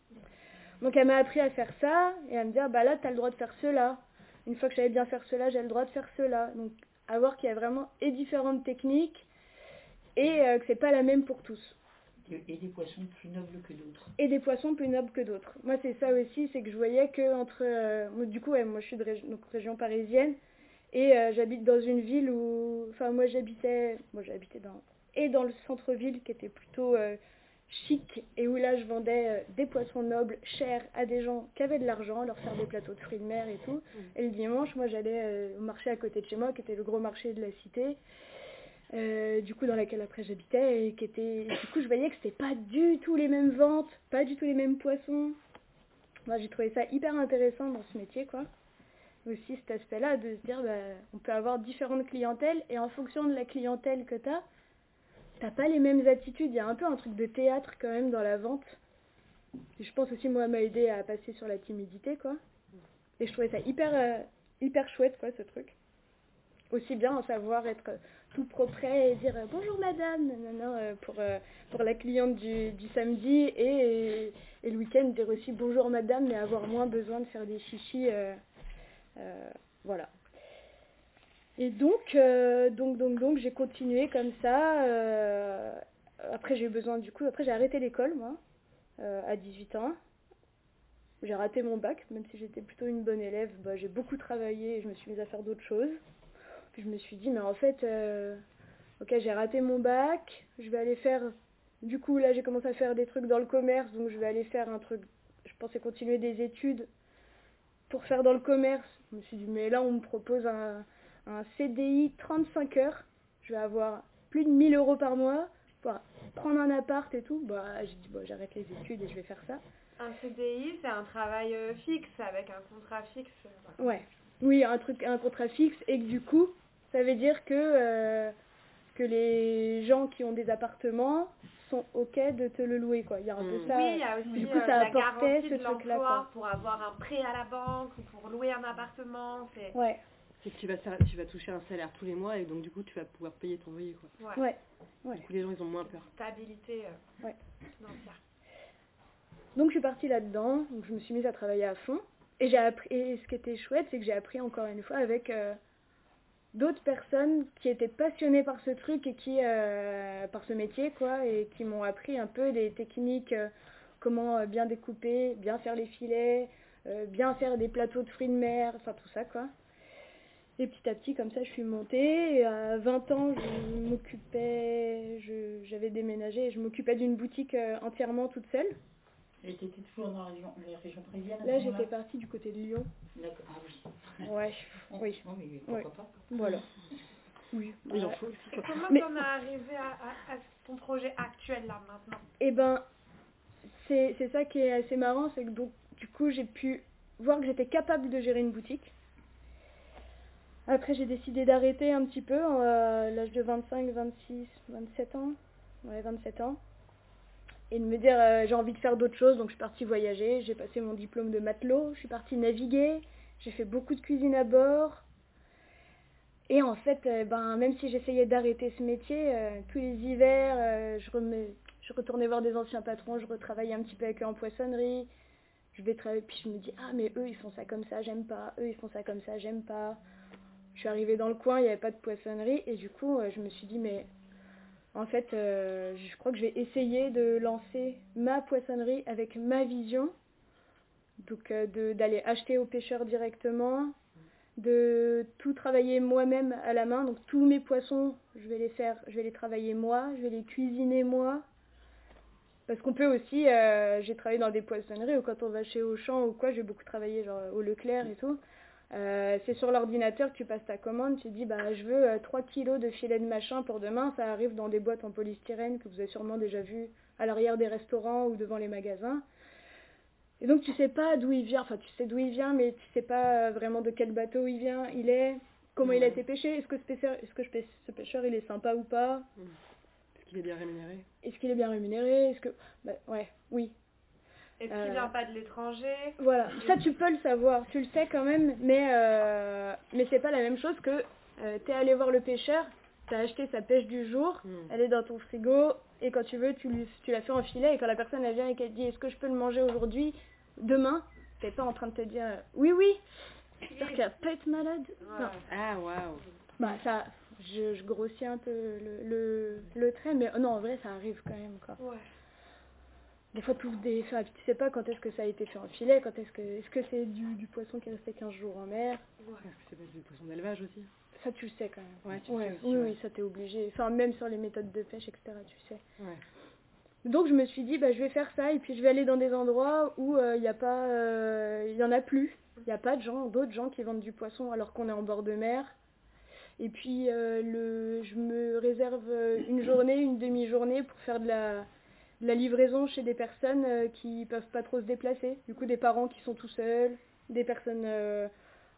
Donc, elle m'a appris à faire ça et à me dire, bah là, tu as le droit de faire cela. Une fois que j'avais bien faire cela, j'ai le droit de faire cela. Donc, à voir qu'il y a vraiment différentes techniques et que c'est pas la même pour tous. Et des poissons plus nobles que d'autres. Et des poissons plus nobles que d'autres. Moi, c'est ça aussi, c'est que je voyais que entre. euh, du coup, ouais, moi, je suis de régi- donc, région parisienne et euh, j'habite dans une ville où. Enfin, moi, j'habitais. Moi, j'habitais dans. Et dans le centre-ville qui était plutôt euh, chic et où là, je vendais des poissons nobles, chers, à des gens qui avaient de l'argent, leur faire des plateaux de fruits de mer et tout. Et le dimanche, moi, j'allais au marché à côté de chez moi, qui était le gros marché de la cité. Euh, du coup dans laquelle après j'habitais et qui était du coup je voyais que c'était pas du tout les mêmes ventes pas du tout les mêmes poissons. Moi j'ai trouvé ça hyper intéressant dans ce métier quoi. Aussi cet aspect là de se dire bah, on peut avoir différentes clientèles et en fonction de la clientèle que t'as t'as pas les mêmes attitudes. Il y a un peu un truc de théâtre quand même dans la vente. Je pense aussi moi m'a aidé à passer sur la timidité quoi. Et je trouvais ça hyper euh, hyper chouette quoi ce truc. Aussi bien en savoir être tout propre et dire euh, bonjour madame euh, pour, euh, pour la cliente du, du samedi et, et le week-end dire aussi bonjour madame mais avoir moins besoin de faire des chichis voilà. Et donc donc donc donc j'ai continué comme ça après j'ai eu besoin du coup après j'ai arrêté l'école moi à 18 ans. J'ai raté mon bac même si j'étais plutôt une bonne élève bah, j'ai beaucoup travaillé et je me suis mise à faire d'autres choses Puis je me suis dit, mais en fait, euh, ok, j'ai raté mon bac, je vais aller faire. Du coup, là, j'ai commencé à faire des trucs dans le commerce, donc je vais aller faire un truc. Je pensais continuer des études pour faire dans le commerce. Je me suis dit, mais là, on me propose un, un CDI 35 heures. Je vais avoir plus de 1000 euros par mois pour prendre un appart et tout. Bah, j'ai dit, bon, j'arrête les études et je vais faire ça. Un CDI, c'est un travail euh, fixe avec un contrat fixe. euh. Ouais. Oui, un truc, un contrat fixe et que du coup, ça veut dire que euh, que les gens qui ont des appartements sont ok de te le louer quoi. Il y a un peu Mm. ça. oui, il y a aussi du coup, euh, ça la apportait garantie ce de truc-là, l'emploi quoi. pour avoir un prêt à la banque ou pour louer un appartement. C'est Ouais, C'est que tu vas, tu vas toucher un salaire tous les mois et donc du coup tu vas pouvoir payer ton loyer quoi. ouais, ouais. Ouais. Du coup les gens ils ont moins peur. stabilité euh, Ouais. financière. Donc je suis partie là-dedans, donc je me suis mise à travailler à fond. Et j'ai appris. Et ce qui était chouette, c'est que j'ai appris encore une fois avec euh, d'autres personnes qui étaient passionnées par ce truc et euh, par ce métier quoi, et qui m'ont appris un peu des techniques, euh, comment euh, bien découper, bien faire les filets, bien faire des plateaux de fruits de mer, enfin tout ça quoi. Et petit à petit, comme ça, je suis montée. À 20 ans, je m'occupais, j'avais déménagé et je m'occupais d'une boutique entièrement toute seule. Et t'étais toujours dans la région, la région parisienne à ce Là, moment-là j'étais partie du côté de Lyon. D'accord. Ah oui. Ouais, oui, Oh, mais pourquoi pas voilà. Oui. Quoi. comment Mais- t'en es arrivé à, à- à ton projet actuel là maintenant? Et ben, c'est c'est ça qui est assez marrant, c'est que donc, du coup, j'ai pu voir que j'étais capable de gérer une boutique. Après, j'ai décidé d'arrêter un petit peu euh, à l'âge de 25, 26, 27 ans. Ouais, 27 ans. Et de me dire, euh, j'ai envie de faire d'autres choses, donc je suis partie voyager. J'ai passé mon diplôme de matelot, je suis partie naviguer, j'ai fait beaucoup de cuisine à bord. Et en fait, euh, ben, même si j'essayais d'arrêter ce métier, euh, tous les hivers, je, remets- je retournais voir des anciens patrons, je retravaillais un petit peu avec eux en poissonnerie. Je vais travailler, puis je me dis, ah mais eux ils font ça comme ça, j'aime pas. Eux ils font ça comme ça, j'aime pas. Je suis arrivée dans le coin, il n'y avait pas de poissonnerie, et du coup, je me suis dit, mais en fait, euh, je crois que je vais essayer de lancer ma poissonnerie avec ma vision. Donc euh, d'aller acheter aux pêcheurs directement, de tout travailler moi-même à la main. Donc tous mes poissons, je vais les faire, je vais les travailler moi, je vais les cuisiner moi. Parce qu'on peut aussi, euh, j'ai travaillé dans des poissonneries ou quand on va chez Auchan ou quoi, j'ai beaucoup travaillé genre au Leclerc et tout. Euh, c'est sur l'ordinateur que tu passes ta commande, tu dis bah je veux euh, 3 kilos de filet de machin pour demain, ça arrive dans des boîtes en polystyrène que vous avez sûrement déjà vu à l'arrière des restaurants ou devant les magasins. Et donc tu sais pas d'où il vient, enfin tu sais d'où il vient, mais tu sais pas euh, vraiment de quel bateau il vient, il est, comment il a été pêché, est-ce que ce pêcheur, est-ce que ce pêcheur il est sympa ou pas, Est-ce qu'il est bien rémunéré? Est-ce qu'il est bien rémunéré, est-ce que, bah, ouais, oui, Est-ce Euh, qu'il vient pas de l'étranger Voilà, ça tu peux le savoir, tu le sais quand même, mais, euh, mais c'est pas la même chose que euh, t'es allé voir le pêcheur, t'as acheté sa pêche du jour, Hmm. elle est dans ton frigo, et quand tu veux, tu, lui, tu la fais en filet, et quand la personne elle vient et qu'elle te dit est-ce que je peux le manger aujourd'hui, demain, t'es pas en train de te dire oui, oui, j'espère qu'elle va pas être malade. Non. Ah waouh. Bah ça, je, je grossis un peu le, le, le trait, mais euh, non, en vrai ça arrive quand même quoi. Ouais. Des fois, tu des. Enfin, tu sais pas quand est-ce que ça a été fait en filet, quand est-ce que. Est-ce que c'est du, du poisson qui est resté 15 jours en mer? Est-ce que c'est pas du poisson d'élevage aussi? Ça, tu le sais quand même. Ouais, tu Ouais, sais aussi. oui, oui, ça t'es obligé. Enfin, même sur les méthodes de pêche, etc., tu sais. Donc, je me suis dit, bah, je vais faire ça, et puis je vais aller dans des endroits où il n'y a pas. euh, Il y en a plus. Il n'y a pas de gens, d'autres gens qui vendent du poisson alors qu'on est en bord de mer. Et puis, euh, le, je me réserve euh, une journée, une demi-journée pour faire de la, la livraison chez des personnes euh, qui peuvent pas trop se déplacer. Du coup, des parents qui sont tout seuls, des personnes euh,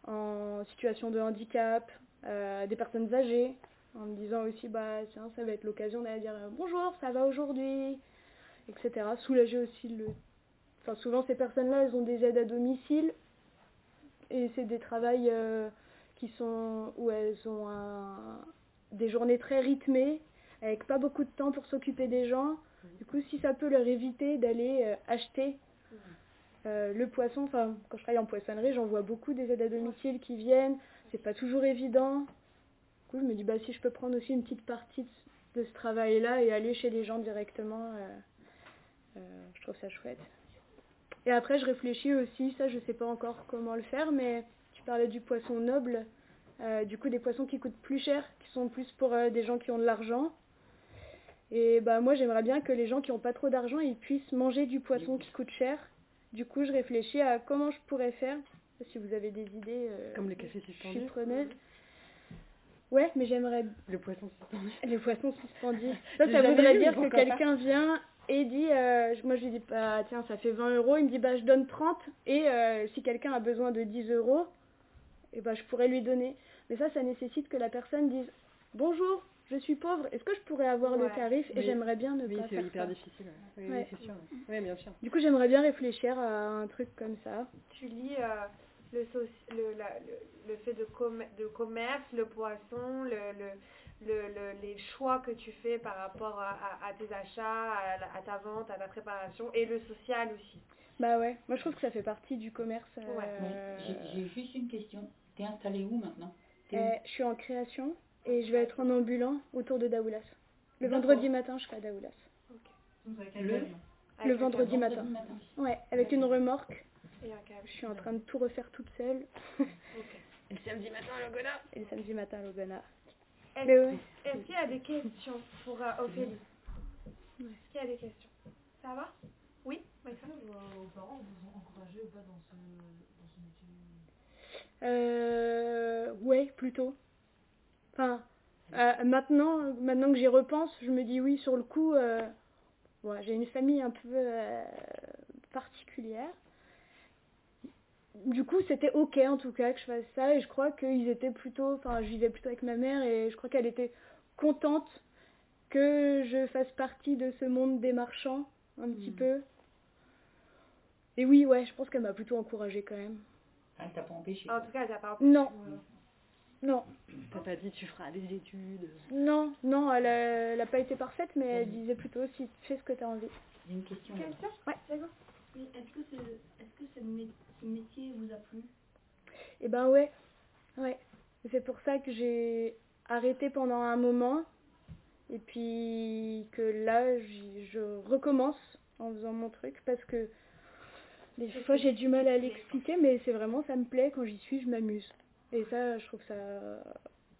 en situation de handicap, euh, des personnes âgées, en me disant aussi, bah tiens, ça va être l'occasion d'aller dire bonjour, ça va aujourd'hui, etc. Soulager aussi le. Enfin, souvent, ces personnes-là, elles ont des aides à domicile et c'est des travails qui sont où elles ont des journées très rythmées avec pas beaucoup de temps pour s'occuper des gens. Du coup, si ça peut leur éviter d'aller euh, acheter euh, le poisson, enfin, quand je travaille en poissonnerie, j'en vois beaucoup des aides à domicile qui viennent. C'est pas toujours évident. Du coup, je me dis, bah, si je peux prendre aussi une petite partie de, ce travail-là et aller chez les gens directement, euh, je trouve ça chouette. Et après, je réfléchis aussi, ça, je sais pas encore comment le faire, mais tu parlais du poisson noble. Du coup, des poissons qui coûtent plus cher, qui sont plus pour des gens qui ont de l'argent. Et bah moi, j'aimerais bien que les gens qui n'ont pas trop d'argent, ils puissent manger du poisson qui coûte cher. Du coup, je réfléchis à comment je pourrais faire. Si vous avez des idées, euh, Comme le café je suis suspendu. preneuse. Ouais, mais j'aimerais Le poisson suspendu. les poissons suspendus. Ça, voudrait dire que quelqu'un vient et dit, euh, moi je lui dis, bah, tiens, ça fait 20 euros. Il me dit, bah, je donne 30. Et euh, si quelqu'un a besoin de 10 euros, et bah, je pourrais lui donner. Mais ça, ça nécessite que la personne dise, bonjour, je suis pauvre, est-ce que je pourrais avoir le tarif Et Oui. j'aimerais bien ne Oui, pas c'est faire hyper ça. difficile. ouais. Oui, Ouais. oui, c'est sûr. Oui, bien sûr. Du coup, j'aimerais bien réfléchir à un truc comme ça. Tu lis euh, le, soci- le, la- le, le fait de, com- de commerce, le poisson, le, le, le, le- les choix que tu fais par rapport à, à- à tes achats, à, la- à ta vente, à ta préparation, et le social aussi. Bah ouais, moi je trouve que ça fait partie du commerce. Oui, euh, J'ai j'ai juste une question. T'es installé où maintenant? Euh, je suis en création et je vais être en ambulant autour de Daoulas. Le vendredi matin, je serai à Daoulas. Le Avec Le vendredi matin. matin. Ouais, avec une remorque. Et un câble. Je suis en train de tout refaire toute seule. Ok. Et le samedi matin, le Gona. Et le samedi matin, à Logana. Est-ce Mais ouais. est-ce qu'il y a des questions pour euh, Ophélie Est-ce qu'il y a des questions? Ça va? Oui? Maïssa Vos parents vous ont encouragé ou pas dans ce, dans ce métier? Euh, ouais, plutôt. Enfin, euh, maintenant, maintenant que j'y repense, je me dis oui, sur le coup, euh, ouais, j'ai une famille un peu euh, particulière. Du coup, c'était ok en tout cas que je fasse ça et je crois qu'ils étaient plutôt, enfin, je vivais plutôt avec ma mère et je crois qu'elle était contente que je fasse partie de ce monde des marchands un petit peu. Et oui, ouais, je pense qu'elle m'a plutôt encouragée quand même. Ah, t'as pas empêché. En tout cas, t'as pas Non. Non, T'as pas dit tu feras des études. non, non, elle a, elle a pas été parfaite, mais elle disait plutôt si tu fais ce que tu as envie. J'ai une question. là. Question Ouais. D'accord. Oui, est-ce que, ce, est-ce que ce, mé- ce métier vous a plu? Et ben ouais, ouais. C'est pour ça que j'ai arrêté pendant un moment, et puis que là, j'y- je recommence en faisant mon truc, parce que des fois j'ai du mal à l'expliquer, mais c'est vraiment, ça me plaît, quand j'y suis, je m'amuse. Et ça, je trouve ça...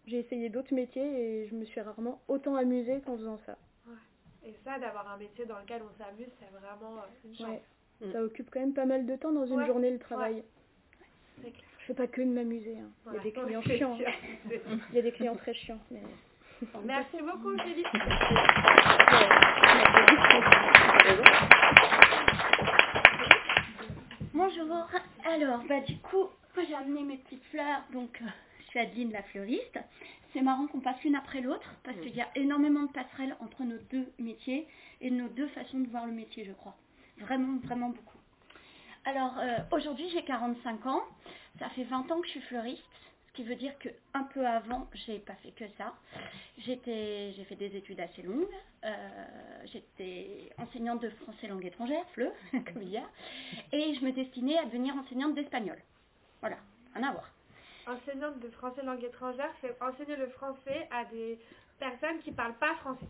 J'ai essayé d'autres métiers et je me suis rarement autant amusée qu'en faisant ça. Et ça, d'avoir un métier dans lequel on s'amuse, c'est vraiment euh, une chance. Ouais. Mm. Ça occupe quand même pas mal de temps dans une Ouais, journée le travail. Clair. Je fais pas que de m'amuser. hein. Il y a des clients chiants. Il y a des clients très chiants. Mais... Merci beaucoup, Ophélie. Bonjour. Alors, bah du coup, j'ai amené mes petites fleurs, donc euh, je suis Adeline la fleuriste. C'est marrant qu'on passe l'une après l'autre parce qu'il y a énormément de passerelles entre nos deux métiers et nos deux façons de voir le métier, je crois. Vraiment, vraiment beaucoup. Alors, euh, aujourd'hui j'ai 45 ans. Ça fait 20 ans que je suis fleuriste, ce qui veut dire que un peu avant, j'ai pas fait que ça. J'ai fait des études assez longues. Euh, j'étais enseignante de français langue étrangère, FLE, comme il y a, et je me destinais à devenir enseignante d'espagnol. Voilà, rien à voir. Enseignante de français langue étrangère, c'est enseigner le français à des personnes qui parlent pas français.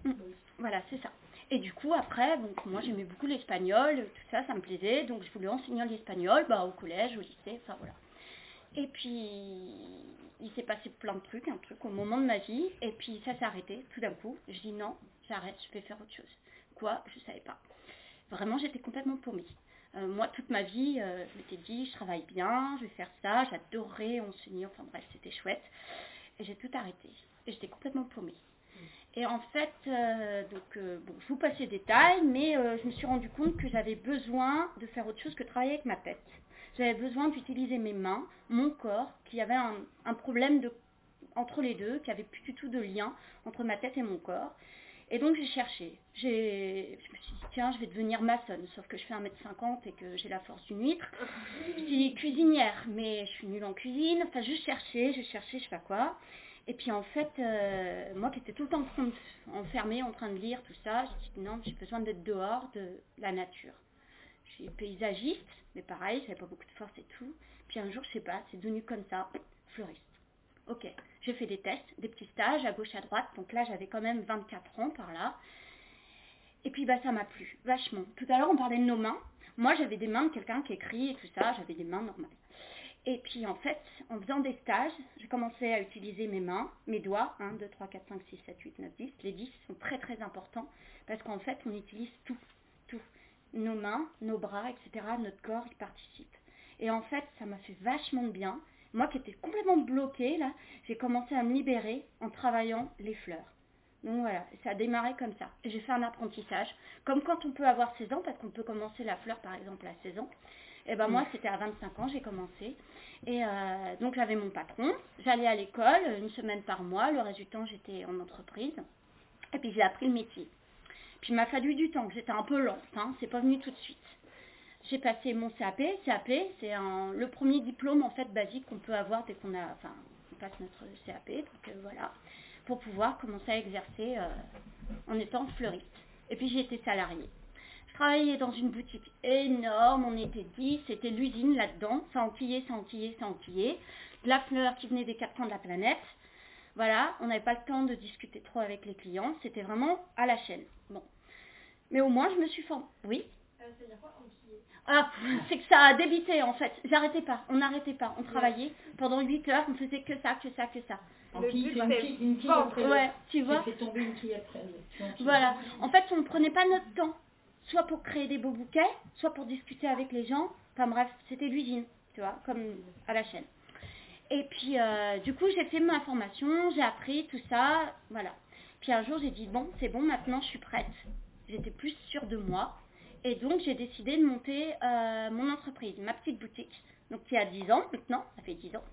Voilà, c'est ça. Et du coup, après, donc moi j'aimais beaucoup l'espagnol, tout ça, ça me plaisait, donc je voulais enseigner l'espagnol bah, au collège, au lycée, enfin voilà. Et puis, il s'est passé plein de trucs, un truc au moment de ma vie, et puis ça s'est arrêté tout d'un coup. Je dis non, j'arrête, je vais faire autre chose. Quoi? Je savais pas. Vraiment, j'étais complètement paumée. Euh, moi, toute ma vie, euh, je m'étais dit, je travaille bien, je vais faire ça, j'adorais enseigner, enfin bref, c'était chouette. Et j'ai tout arrêté. Et j'étais complètement paumée. Et en fait, euh, donc, bon, je vous passe les détails, mais je me suis rendu compte que j'avais besoin de faire autre chose que travailler avec ma tête. J'avais besoin d'utiliser mes mains, mon corps, qui avait un, un problème de, entre les deux, qui avait plus du tout de lien entre ma tête et mon corps. Et donc j'ai cherché. Je me suis dit, tiens, je vais devenir maçonne, sauf que je fais 1m50 et que j'ai la force d'une huître. Je suis cuisinière, mais je suis nulle en cuisine. Enfin, je cherchais, je cherchais, je sais pas quoi. Et puis en fait, euh, moi qui étais tout le temps enfermée, en train de lire tout ça, j'ai dit non, j'ai besoin d'être dehors de la nature. Je suis paysagiste, mais pareil, j'avais pas beaucoup de force et tout. Puis un jour, je sais pas, c'est devenu comme ça, fleuriste. Ok, j'ai fait des tests, des petits stages à gauche, à droite. Donc là, j'avais quand même 24 ans par là. Et puis bah ça m'a plu, vachement. Tout à l'heure, on parlait de nos mains. Moi, j'avais des mains de quelqu'un qui écrit et tout ça, j'avais des mains normales. Et puis en fait, en faisant des stages, j'ai commencé à utiliser mes mains, mes doigts, 1, 2, 3, 4, 5, 6, 7, 8, 9, 10. Les 10 sont très très importants parce qu'en fait, on utilise tout, tout. Nos mains, nos bras, etc., notre corps, il participe. Et en fait, ça m'a fait vachement de bien. Moi qui étais complètement bloquée, là, j'ai commencé à me libérer en travaillant les fleurs. Donc voilà, ça a démarré comme ça. J'ai fait un apprentissage, comme quand on peut avoir 16 ans, parce qu'on peut commencer la fleur par exemple à 16 ans. Et ben moi, c'était à 25 ans, j'ai commencé. Et euh, donc j'avais mon patron, j'allais à l'école une semaine par mois, le reste du temps j'étais en entreprise. Et puis j'ai appris le métier. Puis il m'a fallu du temps, j'étais un peu lente, hein, c'est pas venu tout de suite. J'ai passé mon CAP. CAP, c'est le premier diplôme en fait basique qu'on peut avoir dès qu'on a, enfin, on passe notre CAP, euh, voilà, pour pouvoir commencer à exercer euh, en étant fleuriste. Et puis j'ai été salariée. Je travaillais dans une boutique énorme, on était 10, c'était l'usine là-dedans, ça enquillait, ça enquillait, ça enquillait. De la fleur qui venait des quatre coins de la planète. Voilà, on n'avait pas le temps de discuter trop avec les clients, c'était vraiment à la chaîne. Bon. Mais au moins je me suis formée. Oui? Ah, c'est que ça a débité en fait. J'arrêtais pas, on n'arrêtait pas. On travaillait pendant 8 heures, on faisait que ça, que ça, que ça. En Le qui but, c'est une une après. Ouais, tu vois. tomber une après Voilà. En fait, on ne prenait pas notre temps, soit pour créer des beaux bouquets, soit pour discuter avec les gens. Enfin bref, c'était l'usine, tu vois, comme à la chaîne. Et puis, euh, du coup, j'ai fait ma formation, j'ai appris tout ça, voilà. Puis un jour, j'ai dit, bon, c'est bon, maintenant, je suis prête. J'étais plus sûre de moi. Et donc, j'ai décidé de monter euh, mon entreprise, ma petite boutique, donc qui a 10 ans maintenant, ça fait 10 ans.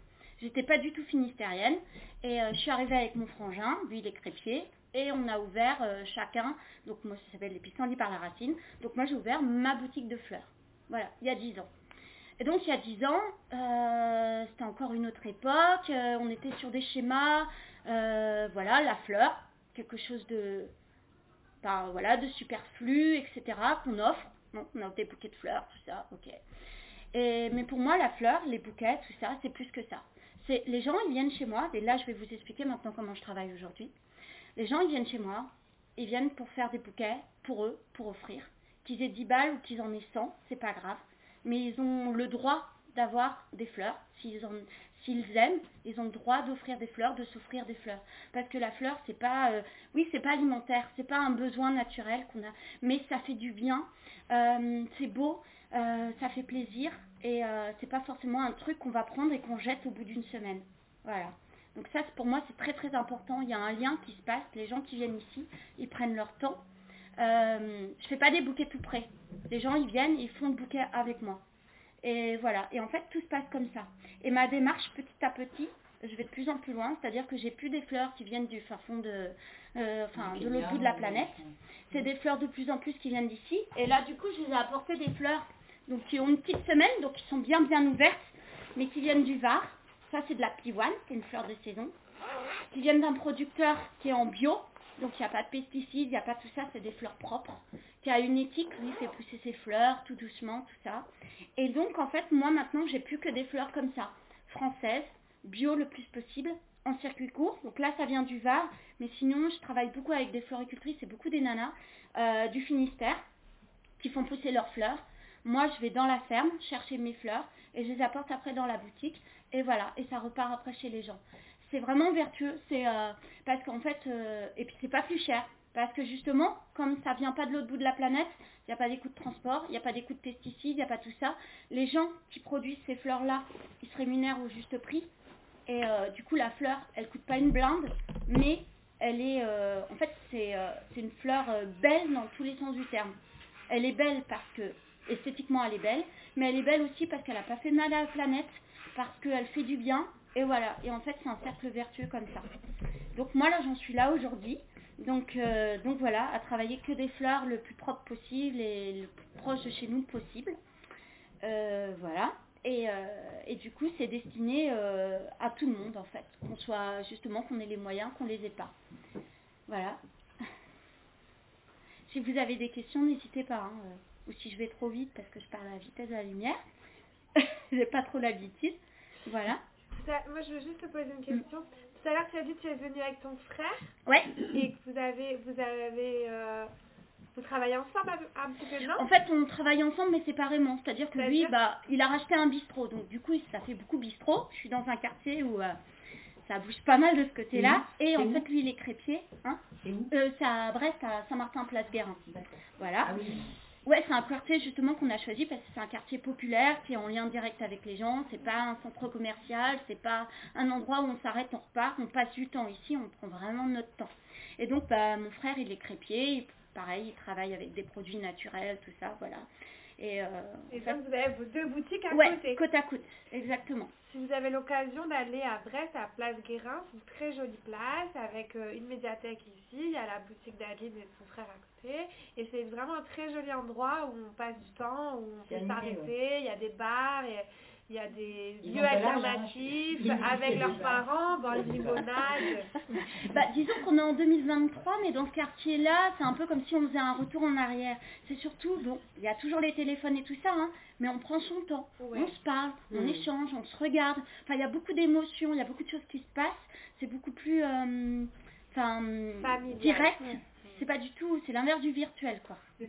J'étais pas du tout finistérienne. Et euh, je suis arrivée avec mon frangin, lui il est crépier, et on a ouvert euh, chacun, donc moi ça s'appelle les pissenlits par la racine, donc moi j'ai ouvert ma boutique de fleurs. Voilà, il y a 10 ans. Et donc il y a 10 ans, c'était encore une autre époque, on était sur des schémas, voilà, la fleur, quelque chose de, voilà, de superflu, etc., qu'on offre. Non, on a des bouquets de fleurs, tout ça, ok. Et, mais pour moi, la fleur, les bouquets, tout ça, c'est plus que ça. C'est les gens, ils viennent chez moi, et là, je vais vous expliquer maintenant comment je travaille aujourd'hui. Les gens, ils viennent chez moi, ils viennent pour faire des bouquets, pour eux, pour offrir. Qu'ils aient 10 balles ou qu'ils en aient 100, c'est pas grave. Mais ils ont le droit d'avoir des fleurs. S'ils en- s'ils aiment, ils ont le droit d'offrir des fleurs, de s'offrir des fleurs. Parce que la fleur, c'est pas, euh, oui, c'est pas alimentaire, c'est pas un besoin naturel qu'on a, mais ça fait du bien, euh, c'est beau, euh, ça fait plaisir, et c'est pas forcément un truc qu'on va prendre et qu'on jette au bout d'une semaine. Voilà. Donc ça, pour moi, c'est très très important. Il y a un lien qui se passe. Les gens qui viennent ici, ils prennent leur temps. Je fais pas des bouquets tout près. Les gens, ils viennent, ils font le bouquet avec moi. Et voilà. Et en fait, tout se passe comme ça. Et ma démarche, petit à petit, je vais de plus en plus loin. C'est-à-dire que j'ai plus des fleurs qui viennent du fin fond de, euh, enfin, de l'autre bout de la planète. C'est des fleurs de plus en plus qui viennent d'ici. Et là, du coup, je les ai apporté des fleurs donc, qui ont une petite semaine, donc qui sont bien bien ouvertes, mais qui viennent du Var. Ça, c'est de la pivoine, c'est une fleur de saison. Qui viennent d'un producteur qui est en bio, donc il n'y a pas de pesticides, il n'y a pas tout ça, c'est des fleurs propres. Qui a une éthique, lui, fait pousser ses fleurs tout doucement, tout ça. Et donc, en fait, moi maintenant, j'ai plus que des fleurs comme ça, françaises, bio le plus possible, en circuit court. Donc là, ça vient du Var, mais sinon, je travaille beaucoup avec des floricultrices et beaucoup des nanas euh, du Finistère qui font pousser leurs fleurs. Moi, je vais dans la ferme chercher mes fleurs et je les apporte après dans la boutique. Et voilà, et ça repart après chez les gens. C'est vraiment vertueux, c'est euh, parce qu'en fait, euh, et puis c'est pas plus cher. Parce que justement, comme ça vient pas de l'autre bout de la planète, il n'y a pas des coûts de transport, il n'y a pas des coûts de pesticides, il n'y a pas tout ça. Les gens qui produisent ces fleurs-là, ils se rémunèrent au juste prix. Et euh, du coup, la fleur, elle coûte pas une blinde, mais elle est, en fait, c'est une fleur belle dans tous les sens du terme. Elle est belle parce que esthétiquement elle est belle, mais elle est belle aussi parce qu'elle n'a pas fait mal à la planète, parce qu'elle fait du bien, et voilà. Et en fait, c'est un cercle vertueux comme ça. Donc moi là, j'en suis là aujourd'hui. Donc, euh, donc voilà, à travailler que des fleurs le plus propre possible et le plus proche de chez nous possible. Euh, voilà. Et, euh, et du coup, c'est destiné euh, à tout le monde en fait. Qu'on soit justement, qu'on ait les moyens, qu'on les ait pas. Voilà. Si vous avez des questions, n'hésitez pas. hein, Ou si je vais trop vite parce que je parle à la vitesse de la lumière. J'ai pas trop l'habitude. Voilà. Ça- moi, je veux juste te poser une question. Tout à l'heure, tu as dit que tu es venu avec ton frère Ouais. et que vous avez, vous avez euh, Vous travaillez ensemble un, un petit peu, non? En fait, on travaille ensemble, mais séparément. C'est-à-dire que lui, bah, il a racheté un bistrot. Donc, du coup, ça fait beaucoup bistrot. Je suis dans un quartier où euh, ça bouge pas mal de ce côté-là. Et en fait, lui, il est crépier. Hein C'est où? Euh, c'est à Brest, à Saint-Martin-Place Guérin. D'accord. Voilà. Ah oui. Ouais, c'est un quartier justement qu'on a choisi parce que c'est un quartier populaire qui est en lien direct avec les gens. C'est pas un centre commercial, c'est pas un endroit où on s'arrête, on repart, on passe du temps ici, on prend vraiment notre temps. Et donc, bah, mon frère, il est crépier, il- pareil, il travaille avec des produits naturels, tout ça, voilà. Et, euh, Et fait- vous avez vos deux boutiques à ouais, côté. côte à côte, exactement. Si vous avez l'occasion d'aller à Brest, à Place Guérin, c'est une très jolie place avec euh, une médiathèque ici, il y a la boutique d'Aline et de son frère à côté. Et c'est vraiment un très joli endroit où on passe du temps, où on peut s'arrêter, il y a des bars, et il y a des Ils lieux hein alternatifs avec leurs parents, dans les limonades. Bah, disons qu'on est en 2023, mais dans ce quartier-là, c'est un peu comme si on faisait un retour en arrière. C'est surtout, bon, il y a toujours les téléphones et tout ça, hein, mais on prend son temps. Ouais. On se parle, on Mm. échange, on se regarde. Enfin, il y a beaucoup d'émotions, il y a beaucoup de choses qui se passent. C'est beaucoup plus, euh, enfin, direct. C'est pas du tout, c'est l'inverse du virtuel, quoi. C'est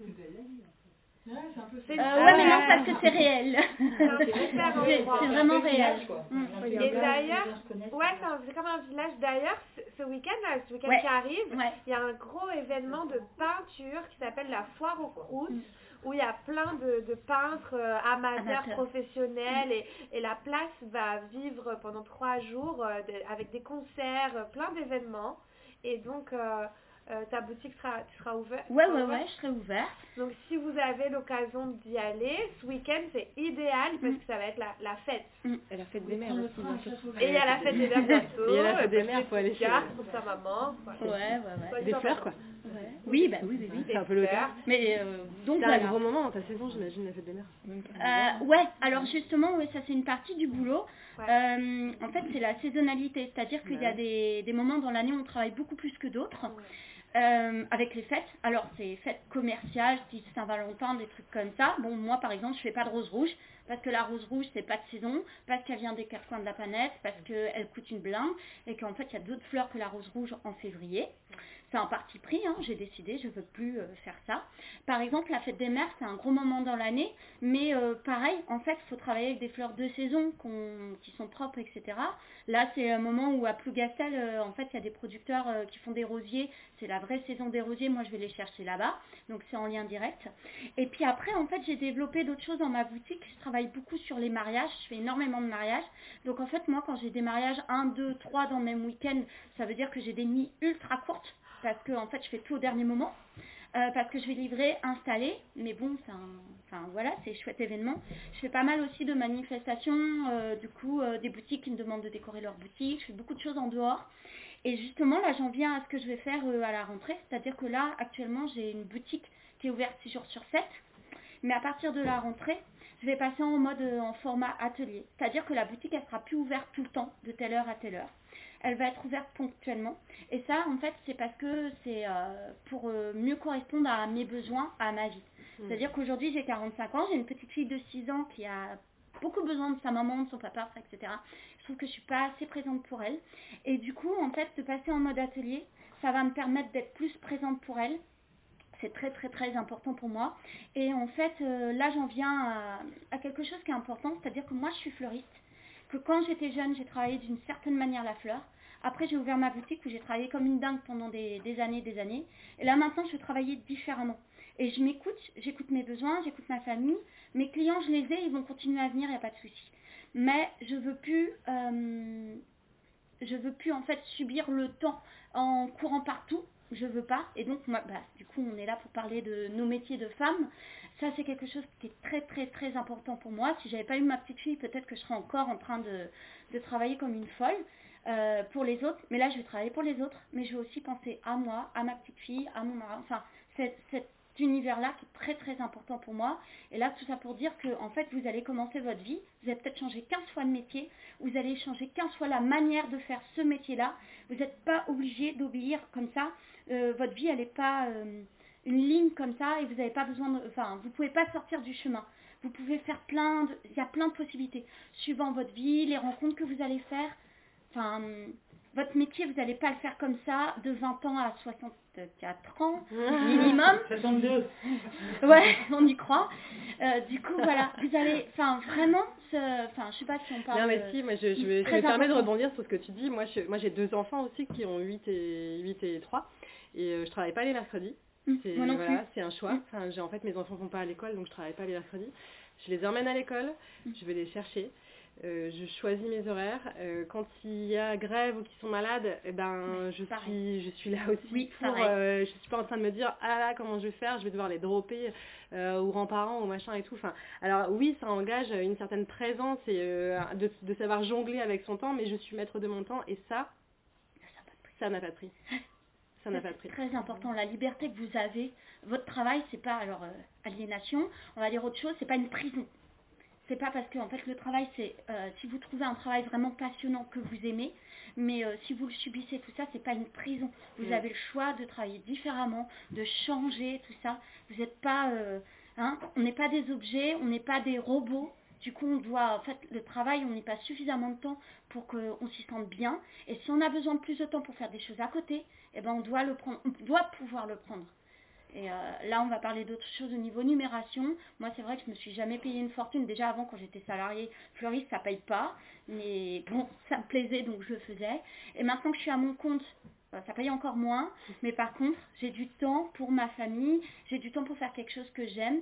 Ouais, c'est un peu Euh, Ah ouais, mais non, parce que c'est réel. C'est vraiment réel. Mm. Et d'ailleurs. Ouais, c'est comme un village. D'ailleurs, ce, week-end, là, ce week-end Ouais. qui arrive, Ouais. il y a un gros événement de peinture qui s'appelle la foire aux croûtes, Mm. où il y a plein de, de peintres euh, amateurs, Amateurs. professionnels, et, et la place va vivre pendant trois jours euh, de- avec des concerts, plein d'événements. Et donc, euh, euh, ta boutique sera, tu seras ouverte. Ouais, sera ouais, ouais, je serai ouverte. Donc, si vous avez l'occasion d'y aller, ce week-end, c'est idéal parce Mm. que ça va être la, la fête. Et la fête des mères aussi, Et il y a la fête des mères bientôt. Et il y a la fête des mères, faut aller chez- cartes pour sa maman. voilà. Ouais, ouais, ouais. Des fleurs, quoi. Va. Ouais. Oui, bah oui, oui, oui. C'est un peu l'auteur. fleurs. Mais euh, donc C'est voilà. un gros moment dans ta saison, j'imagine, la fête des mères. Euh, ouais, alors justement, ouais, ça c'est une partie du boulot. Ouais. Euh, en fait, c'est la saisonnalité, c'est-à-dire qu'il y a des moments dans l'année où on travaille beaucoup plus que d'autres. euh, avec les fêtes. Alors, c'est fêtes commerciales, type Saint-Valentin, des trucs comme ça. Bon, moi, par exemple, je fais pas de rose rouge, parce que la rose rouge, c'est pas de saison, parce qu'elle vient des quatre coins de la planète, parce qu'elle coûte une blinde, et qu'en fait, il y a d'autres fleurs que la rose rouge en février. C'est un parti pris, hein, j'ai décidé, je veux plus euh, faire ça. Par exemple, la fête des mères, c'est un gros moment dans l'année, mais euh, pareil, en fait, il faut travailler avec des fleurs de saison qui sont propres, etc. Là, c'est un moment où à Plougastel, euh, en fait, il y a des producteurs qui font des rosiers. C'est la vraie saison des rosiers. Moi, je vais les chercher là-bas. Donc, c'est en lien direct. Et puis après, en fait, j'ai développé d'autres choses dans ma boutique. Je travaille beaucoup sur les mariages. Je fais énormément de mariages. Donc, en fait, moi, quand j'ai des mariages 1, 2, 3 dans le même week-end, ça veut dire que j'ai des nuits ultra courtes parce que, en fait, je fais tout au dernier moment. Euh, parce que je vais livrer, installer, mais bon, c'est enfin voilà, c'est chouette événement. Je fais pas mal aussi de manifestations, euh, du coup, euh, des boutiques qui me demandent de décorer leur boutique. Je fais beaucoup de choses en dehors. Et justement, là, j'en viens à ce que je vais faire à la rentrée, c'est-à-dire que là, actuellement, j'ai une boutique qui est ouverte 6 jours sur 7, mais à partir de la rentrée, je vais passer en mode en format atelier, c'est-à-dire que la boutique, elle sera plus ouverte tout le temps, de telle heure à telle heure. Elle va être ouverte ponctuellement. Et ça, en fait, c'est parce que c'est euh, pour euh, mieux correspondre à mes besoins, à ma vie. C'est-à-dire qu'aujourd'hui, j'ai 45 ans, j'ai une petite fille de 6 ans qui a beaucoup besoin de sa maman, de son papa, etc. Je trouve que je suis pas assez présente pour elle. Et du coup, en fait, de passer en mode atelier, ça va me permettre d'être plus présente pour elle. C'est très très très important pour moi. Et en fait, euh, là, j'en viens à, à quelque chose qui est important, c'est-à-dire que moi, je suis fleuriste. Que quand j'étais jeune, j'ai travaillé d'une certaine manière la fleur. Après, j'ai ouvert ma boutique où j'ai travaillé comme une dingue pendant des, des années, des années. Et là, maintenant, je veux travailler différemment. Et je m'écoute, j'écoute mes besoins, j'écoute ma famille. Mes clients, je les ai, ils vont continuer à venir, il n'y a pas de souci. Mais je veux plus, euh, je veux plus en fait subir le temps en courant partout. Je veux pas. Et donc, moi, bah, du coup, on est là pour parler de nos métiers de femmes. Ça, c'est quelque chose qui est très, très, très important pour moi. Si j'avais pas eu ma petite fille, peut-être que je serais encore en train de, travailler comme une folle euh, pour les autres. Mais là, je vais travailler pour les autres. Mais je vais aussi penser à moi, à ma petite fille, à mon mari. Enfin, cet univers-là qui est très, très important pour moi. Et là, tout ça pour dire que, en fait, vous allez commencer votre vie. Vous allez peut-être changer 15 fois de métier. Vous allez changer 15 fois la manière de faire ce métier-là. Vous n'êtes pas obligé d'obéir comme ça. Euh, votre vie, elle n'est pas euh, une ligne comme ça et vous n'avez pas besoin de... Enfin, vous ne pouvez pas sortir du chemin. Vous pouvez faire plein de... Il y a plein de possibilités. Suivant votre vie, les rencontres que vous allez faire. Enfin, votre métier, vous n'allez pas le faire comme ça, de 20 ans à 64 ans minimum. 62. Ouais, on y croit. Euh, du coup, voilà, vous allez, enfin, vraiment, ce- enfin, je sais pas si on parle. Non mais si, moi je, je, me- je me permets de rebondir sur ce que tu dis. Moi je- moi j'ai deux enfants aussi qui ont 8 et 8 et 3 et euh, je travaille pas les mercredis. Mm, C'est moi non voilà, plus. c'est un choix. Mm. Enfin, j'ai en fait mes enfants vont pas à l'école donc je travaille pas les mercredis. Je les emmène à l'école, Mm. je vais les chercher. euh, je choisis mes horaires. Euh, quand il y a grève ou qu'ils sont malades, eh ben, je, pareil. suis, je suis là aussi Oui, pour. euh, je suis pas en train de me dire ah là comment je vais faire, je vais devoir les dropper euh, aux grands-parents ou machin et tout. Enfin, alors oui, ça engage une certaine présence et de, de savoir jongler avec son temps, mais je suis maître de mon temps et ça, ça n'a pas de prix. Ça n'a pas de prix. C'est très important. La liberté que vous avez, votre travail, c'est pas alors euh, aliénation. On va dire autre chose. C'est pas une prison. C'est pas parce que en fait le travail, c'est euh, si vous trouvez un travail vraiment passionnant que vous aimez, mais euh, si vous le subissez tout ça, c'est pas une prison. Vous Mm. avez le choix de travailler différemment, de changer tout ça. Vous n'êtes pas, hein, on n'est pas des objets, on n'est pas des robots. Du coup, on doit, en fait, le travail, on n'y passe suffisamment de temps pour qu'on s'y sente bien. Et si on a besoin de plus de temps pour faire des choses à côté, eh ben, on doit pouvoir le prendre. Et euh, là, on va parler d'autres choses au niveau numération. Moi, c'est vrai que je me suis jamais payé une fortune. Déjà avant, quand j'étais salariée, fleuriste, ça paye pas. Mais bon, ça me plaisait, donc je le faisais. Et maintenant que je suis à mon compte, euh, ça paye encore moins. Mais par contre, j'ai du temps pour ma famille. J'ai du temps pour faire quelque chose que j'aime.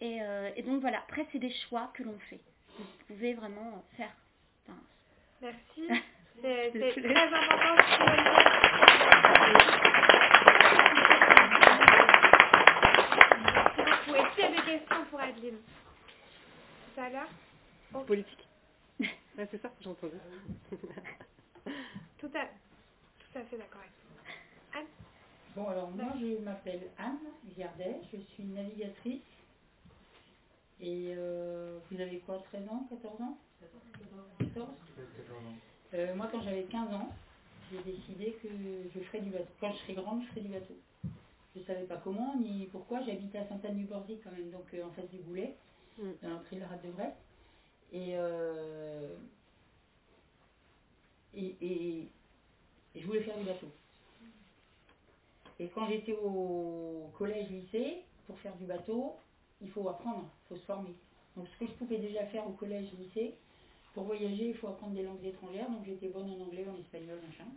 Et, euh, et donc voilà. Après, c'est des choix que l'on fait. Vous pouvez vraiment faire. Enfin, Merci. C'est très important y a des questions pour Adeline Tout à l'heure Politique. Ouais, c'est ça, j'ai entendu. tout à, tout à fait d'accord. Anne? Bon, alors moi, je m'appelle Anne Giardet, je suis navigatrice. Et euh, vous avez quoi, 13 ans, 14 ans 14 Euh, Moi, quand j'avais 15 ans, j'ai décidé que je ferais du bateau. Quand je serais grande, je ferais du bateau. Je ne savais pas comment ni pourquoi. J'habitais à Sainte-Anne-du-Bordy quand même, donc euh, en face du Goulet, Mm. dans l'entrée de la rade de Brest. Et, et, et- et je voulais faire du bateau. Et quand j'étais au collège-lycée, pour faire du bateau, il faut apprendre, il faut se former. Donc ce que je pouvais déjà faire au collège-lycée, pour voyager, il faut apprendre des langues étrangères. Donc j'étais bonne en anglais, en espagnol, machin.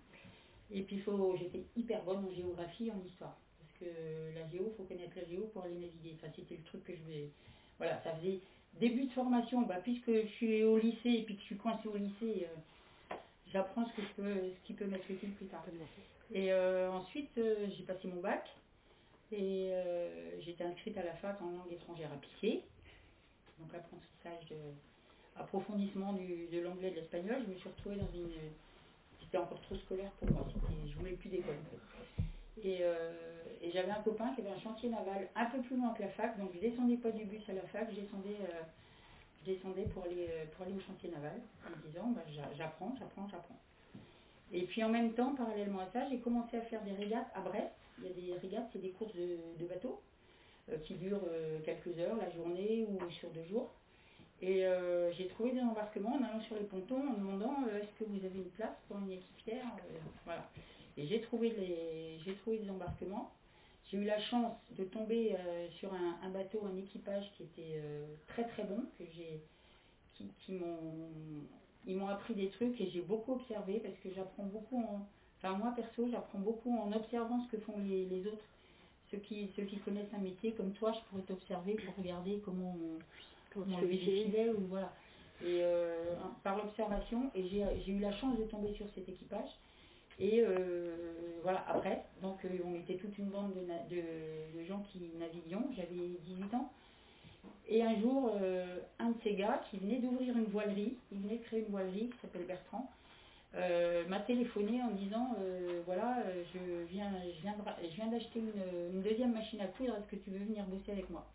Et puis j'étais hyper bonne en géographie, en histoire. Parce que la géo, il faut connaître la géo pour aller naviguer. Enfin, c'était le truc que je voulais. Voilà, ça faisait début de formation. Bah, puisque je suis au lycée et puis que je suis coincée au lycée, euh, j'apprends ce, que je peux, ce qui peut m'être utile plus tard. Et euh, ensuite, euh, j'ai passé mon bac et euh, j'étais inscrite à la fac en langue étrangère à Pissé. Donc apprentissage de approfondissement du- de l'anglais et de l'espagnol. Je me suis retrouvée dans une. C'était encore trop scolaire pour moi. Je voulais plus d'école. Et, euh, et j'avais un copain qui avait un chantier naval un peu plus loin que la fac. Donc je descendais pas du bus à la fac, je descendais, euh, je descendais pour, aller, pour au chantier naval en me disant bah, j'a- j'apprends, j'apprends, j'apprends. Et puis en même temps, parallèlement à ça, j'ai commencé à faire des régates à Brest. Il y a des régates, c'est des courses de, bateaux euh, qui durent euh, quelques heures, la journée ou sur deux jours. Et euh, j'ai trouvé des embarquements en allant sur les pontons en demandant est-ce que vous avez une place pour une équipière Voilà. Et j'ai trouvé, trouvé des embarquements. J'ai eu la chance de tomber sur un, bateau, un équipage qui était très très bon, que qui, ils m'ont appris des trucs et j'ai beaucoup observé parce que j'apprends beaucoup en, enfin moi perso, j'apprends beaucoup en observant ce que font les, les autres, ceux qui, ceux qui connaissent un métier comme toi, je pourrais t'observer pour regarder comment on, Comment on filait ou voilà. Et euh, par l'observation, et j'ai eu la chance de tomber sur cet équipage. Et euh, voilà, après, donc euh, on était toute une bande de, de- de gens qui naviguions, j'avais 18 ans. Et un jour, un de ces gars qui venait d'ouvrir une voilerie, il venait de créer une voilerie qui s'appelle Bertrand, euh, m'a téléphoné en me disant euh, voilà, euh, je viens, je viens, je viens d'acheter une, une deuxième machine à coudre, est-ce que tu veux venir bosser avec moi?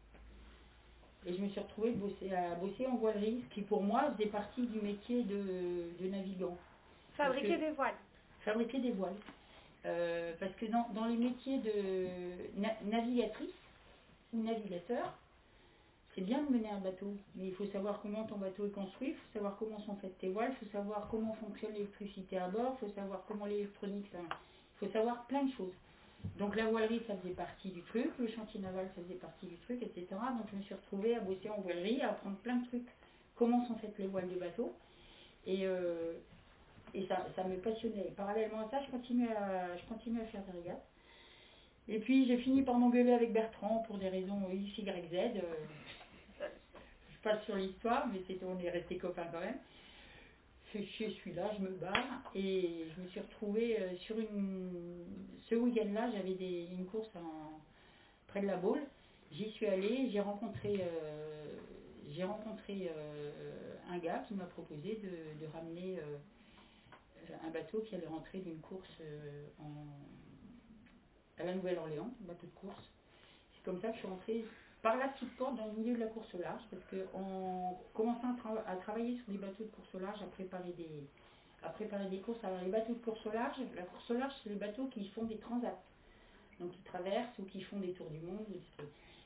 Et je me suis retrouvée bosser, à bosser en voilerie, ce qui pour moi faisait partie du métier de, de navigant. Fabriquer que- des voiles. fabriquer des voiles. Parce que dans, dans les métiers de na- navigatrice ou navigateur, c'est bien de mener un bateau, mais il faut savoir comment ton bateau est construit, il faut savoir comment sont faites tes voiles, il faut savoir comment fonctionne l'électricité à bord, il faut savoir comment l'électronique, il faut savoir plein de choses. Donc la voilerie, ça faisait partie du truc, le chantier naval, ça faisait partie du truc, etc. Donc je me suis retrouvée à bosser en voilerie, à apprendre plein de trucs, comment sont faites les voiles de bateau. Et, euh, et ça, ça me passionnait. Parallèlement à ça, je continuais à, je à faire des régates. Et puis j'ai fini par m'engueuler avec Bertrand pour des raisons X, Y, Z. euh, passe sur l'histoire, mais on est restés copains quand même. Je, suis là, je me barre et je me suis retrouvée euh, sur une. Ce week-end-là, j'avais des- une course en, près de la Baule. J'y suis allée, j'ai rencontré, euh, j'ai rencontré euh, un gars qui m'a proposé de, de ramener un bateau qui allait rentrer d'une course à la Nouvelle-Orléans, un bateau de course. C'est comme ça que je suis rentrée par la petite porte dans le milieu de la course au large, parce qu'en commençant à, tra- à travailler sur des bateaux de course au large, à préparer des, à préparer des courses, alors les bateaux de course au large, la course au large, c'est les bateaux qui font des transats, donc qui traversent ou qui font des tours du monde.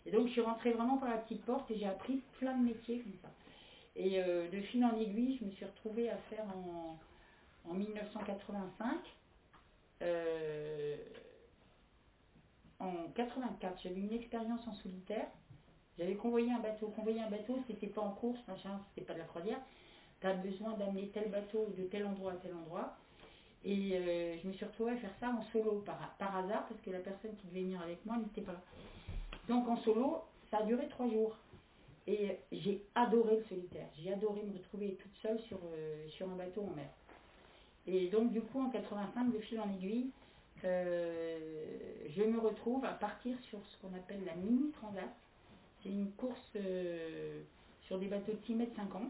Et donc je suis rentrée vraiment par la petite porte et j'ai appris plein de métiers comme ça. Et euh, de fil en aiguille, je me suis retrouvée à faire en, en 1985. euh, en 84, j'avais une expérience en solitaire. J'avais convoyé un bateau. Convoyer un bateau, c'était pas en course, machin, c'était pas de la croisière. Tu as besoin d'amener tel bateau de tel endroit à tel endroit. Et euh, je me suis retrouvée à faire ça en solo par, par hasard, parce que la personne qui devait venir avec moi n'était pas là. Donc en solo, ça a duré trois jours. Et j'ai adoré le solitaire. J'ai adoré me retrouver toute seule sur, euh, sur un bateau en mer. Et donc du coup, en 85, de fil en aiguille, euh, je me retrouve à partir sur ce qu'on appelle la mini transat. C'est une course euh, sur des bateaux de 6 mètres 50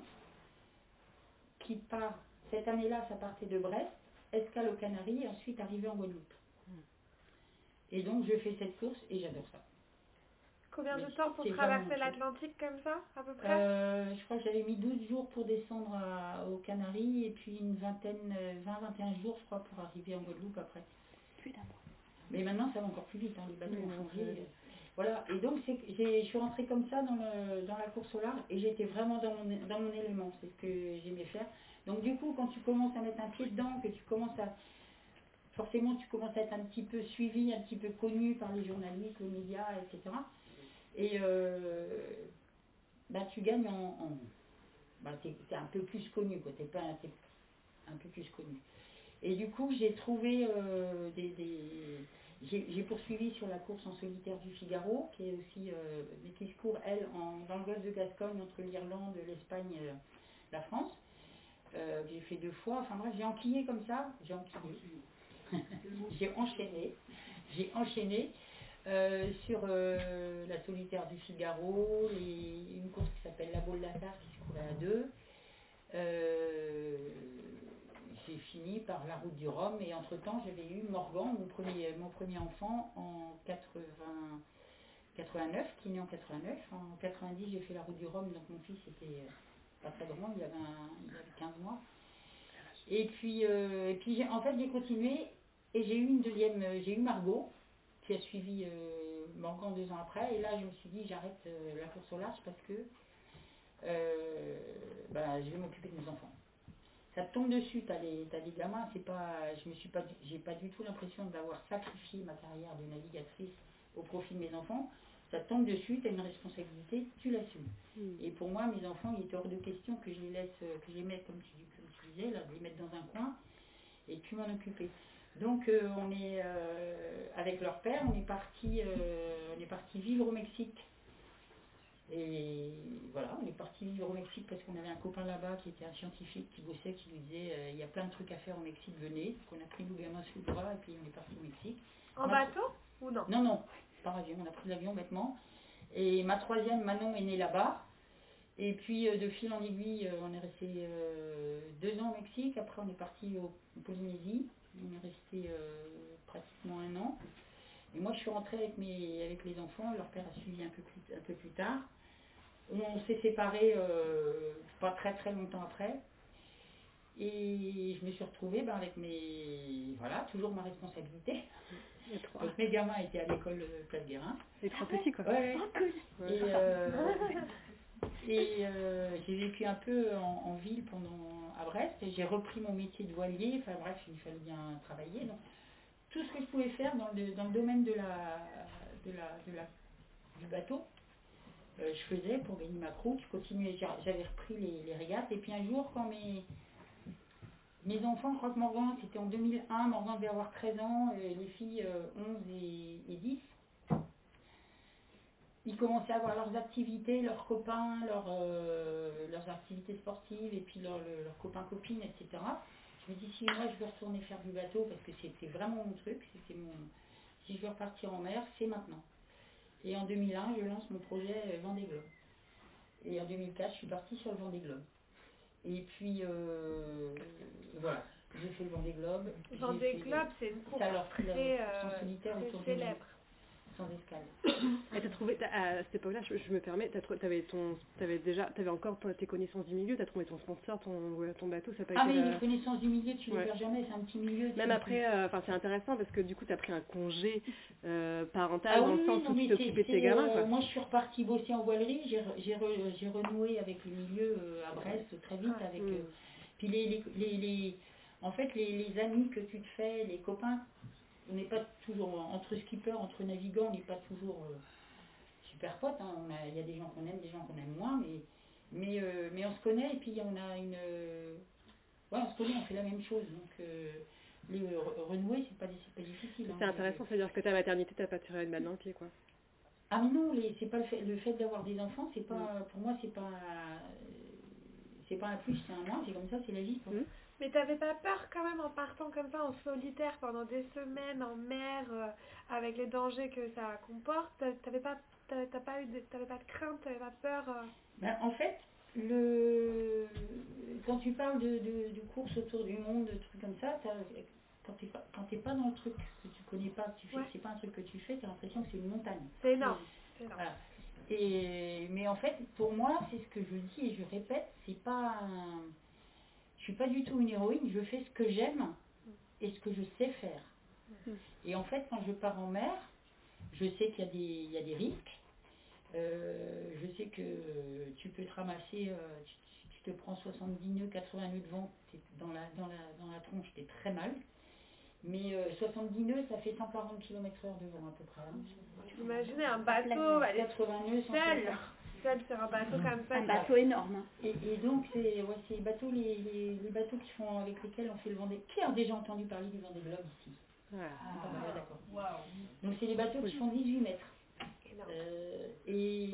qui part, cette année-là, ça partait de Brest, escale aux Canaries et ensuite arrivé en Guadeloupe. Et donc je fais cette course et j'adore ça. Combien de temps pour traverser l'Atlantique comme ça, à peu près? Euh, je crois que j'avais mis 12 jours pour descendre à- aux Canaries et puis une vingtaine, 20-21 jours, je crois, pour arriver en Guadeloupe après. Plus d'un mois. Mais maintenant, ça va encore plus vite, hein, les bateaux ont changé. Voilà, et donc je suis rentrée comme ça dans, le, dans la course au large et j'étais vraiment dans mon, dans mon élément, c'est ce que j'aimais faire. Donc du coup, quand tu commences à mettre un pied dedans, que tu commences à... Forcément, tu commences à être un petit peu suivi, un petit peu connu par les journalistes, les médias, etc. Et euh, bah, tu gagnes en... en bah, t'es un peu plus connu, quoi. T'es pas, t'es un peu plus connu. Et du coup, j'ai trouvé euh, des- j'ai, poursuivi sur la course en solitaire du Figaro, qui est aussi, euh, qui se court, elle, en, dans le golfe de Gascogne, entre l'Irlande, l'Espagne euh, la France. Euh, que j'ai fait deux fois. Enfin bref, j'ai enquillé comme ça. J'ai enquillé. j'ai enchaîné. J'ai enchaîné euh, sur euh, la solitaire du Figaro, les- une course qui s'appelle la d'Assar qui se courait à deux. J'ai fini par la route du Rhum et entre-temps j'avais eu Morgan, mon premier, mon premier enfant en 80, 89, qui est né en 89. En 90 j'ai fait la route du Rhum, donc mon fils était euh, pas très grand, il avait, il avait 15 mois. Et puis, euh, et puis en fait j'ai continué et j'ai eu une deuxième, euh, j'ai eu Margot qui a suivi Morgan deux ans après et là je me suis dit j'arrête la course au large parce que bah, je vais m'occuper de mes enfants. Ça te tombe dessus, t'as les, t'as les gamins, c'est pas, je me suis pas, du- j'ai pas du tout l'impression d'avoir sacrifié ma carrière de navigatrice au profit de mes enfants. Ça te tombe dessus, tu as une responsabilité, tu l'assumes. Et pour moi, mes enfants, il était hors de question que je les laisse, euh, que je les mette, comme tu, comme tu disais, là, de les mettre dans un coin et puis m'en occuper. Donc euh, on est euh, avec leur père, on est parti, euh, on est parti vivre au Mexique. Et voilà, on est parti vivre au Mexique parce qu'on avait un copain là-bas qui était un scientifique qui bossait, qui nous disait euh, il y a plein de trucs à faire au Mexique, venez. Donc on a pris nos gamins sous le bras et puis on est parti au Mexique. En Ma- bateau ou non? Non, non, par avion, on a pris l'avion bêtement. Et ma troisième, Manon, est née là-bas. Et puis euh, de fil en aiguille, euh, on est resté deux ans au Mexique. Après, on est parti au, en Polynésie. On est resté pratiquement un an. Et moi, je suis rentrée avec, mes, avec les enfants. Leur père a suivi un peu plus, un peu plus tard. On s'est séparés euh, pas très très longtemps après. Et je me suis retrouvée ben, avec mes. Voilà, toujours ma responsabilité. Donc mes gamins étaient à l'école euh, Place Guérin. Les trois petits, quoi. Ouais, cool Et, euh, Et euh, j'ai vécu un peu en, en ville pendant à Brest. J'ai repris mon métier de voilier. Enfin bref, il fallait bien travailler. Donc tout ce que je pouvais faire dans le, dans le domaine de la, de la, de la, du bateau, euh, je faisais pour gagner ma croûte. Je continuais, j'a- j'avais repris les, les régates. Et puis un jour, quand mes, mes enfants, je crois que Morgan, c'était en 2001, Morgan devait avoir 13 ans, et les filles euh, 11 et, et 10. Ils commençaient à avoir leurs activités, leurs copains, leurs, euh, leurs activités sportives, et puis leurs copains-copines, etc. Je me dis, si moi je veux retourner faire du bateau, parce que c'était vraiment mon truc, c'était mon... Si je veux repartir en mer, c'est maintenant. Et en 2001, je lance mon projet euh, Vendée Globe. Et en 2004, je suis partie sur le Vendée Globe. Et puis, euh, voilà, j'ai fait le Vendée Globe. Vendée Globe, c'est une course très, euh, célèbre. Sans escale. Et t'as trouvé, t'as- à cette époque-là, je, je me permets, t'avais ton, t'avais déjà, t'avais encore tes connaissances du milieu, t'as trouvé ton sponsor, ton, ton bateau, ça pas Ah mais la- les connaissances du milieu, tu les Ouais. perds jamais, c'est un petit milieu. Même après, euh, c'est intéressant parce que du coup t'as pris un congé euh, parental Ah dans oui, le sens non, où tu t'occupais de tes gamins euh, quoi. Moi, je suis repartie bosser en voilerie. J'ai re- j'ai re- j'ai renoué avec le milieu euh, à Brest très vite. Avec, Mm. euh, puis les, les, les, les- en fait, les, les amis que tu te fais, les copains, on n'est pas toujours entre skippers, entre navigants, on n'est pas toujours euh, super potes. hein. Il y a des gens qu'on aime, des gens qu'on aime moins, mais mais euh, mais on se connaît et puis on a une euh, ouais, on se connaît, on fait la même chose. Donc les re- renouer, c'est pas c'est pas difficile. C'est hein. intéressant, c'est-à-dire que ta maternité t'as pas tiré une balle dans le pied quoi. Ah mais non, c'est pas le fait, le fait d'avoir des enfants, c'est pas pour moi c'est pas c'est pas un plus, c'est un moins, c'est comme ça, c'est la vie. quoi. Mais t'avais pas peur quand même en partant comme ça en solitaire pendant des semaines en mer euh, avec les dangers que ça comporte? T'a- T'avais pas, t'as pas eu, de, t'avais pas de crainte, t'avais pas peur euh? Ben, en fait, le quand tu parles de, de, de courses autour du monde, de trucs comme ça, quand t'es pas quand t'es pas dans le truc que tu connais pas, que tu fais, Ouais. c'est pas un truc que tu fais, t'as l'impression que c'est une montagne. C'est énorme. c'est énorme. Voilà. Et, mais en fait, pour moi, c'est ce que je dis et je répète, c'est pas un- je suis pas du tout une héroïne, je fais ce que j'aime et ce que je sais faire. Et en fait, quand je pars en mer, je sais qu'il y a des, il y a des risques. Euh, je sais que tu peux te ramasser, euh, tu, te prends 70 nœuds, 80 nœuds de vent, dans la, dans, la, dans la tronche, t'es très mal. Mais euh, 70 nœuds, ça fait 140 km/h de vent à peu près. hein. Imaginez un bateau, aller 80 nœuds, seul, 160. Seul sur un bateau comme ça. Un bateau énorme. hein. Et, et donc, c'est ouais, c'est les bateaux, les, les, les bateaux qui font, avec lesquels on fait le Vendée. Qui a déjà entendu parler du Vendée Globe ici. Ah, d'accord. Waouh. Donc, c'est les bateaux qui font 18 mètres. Euh, et,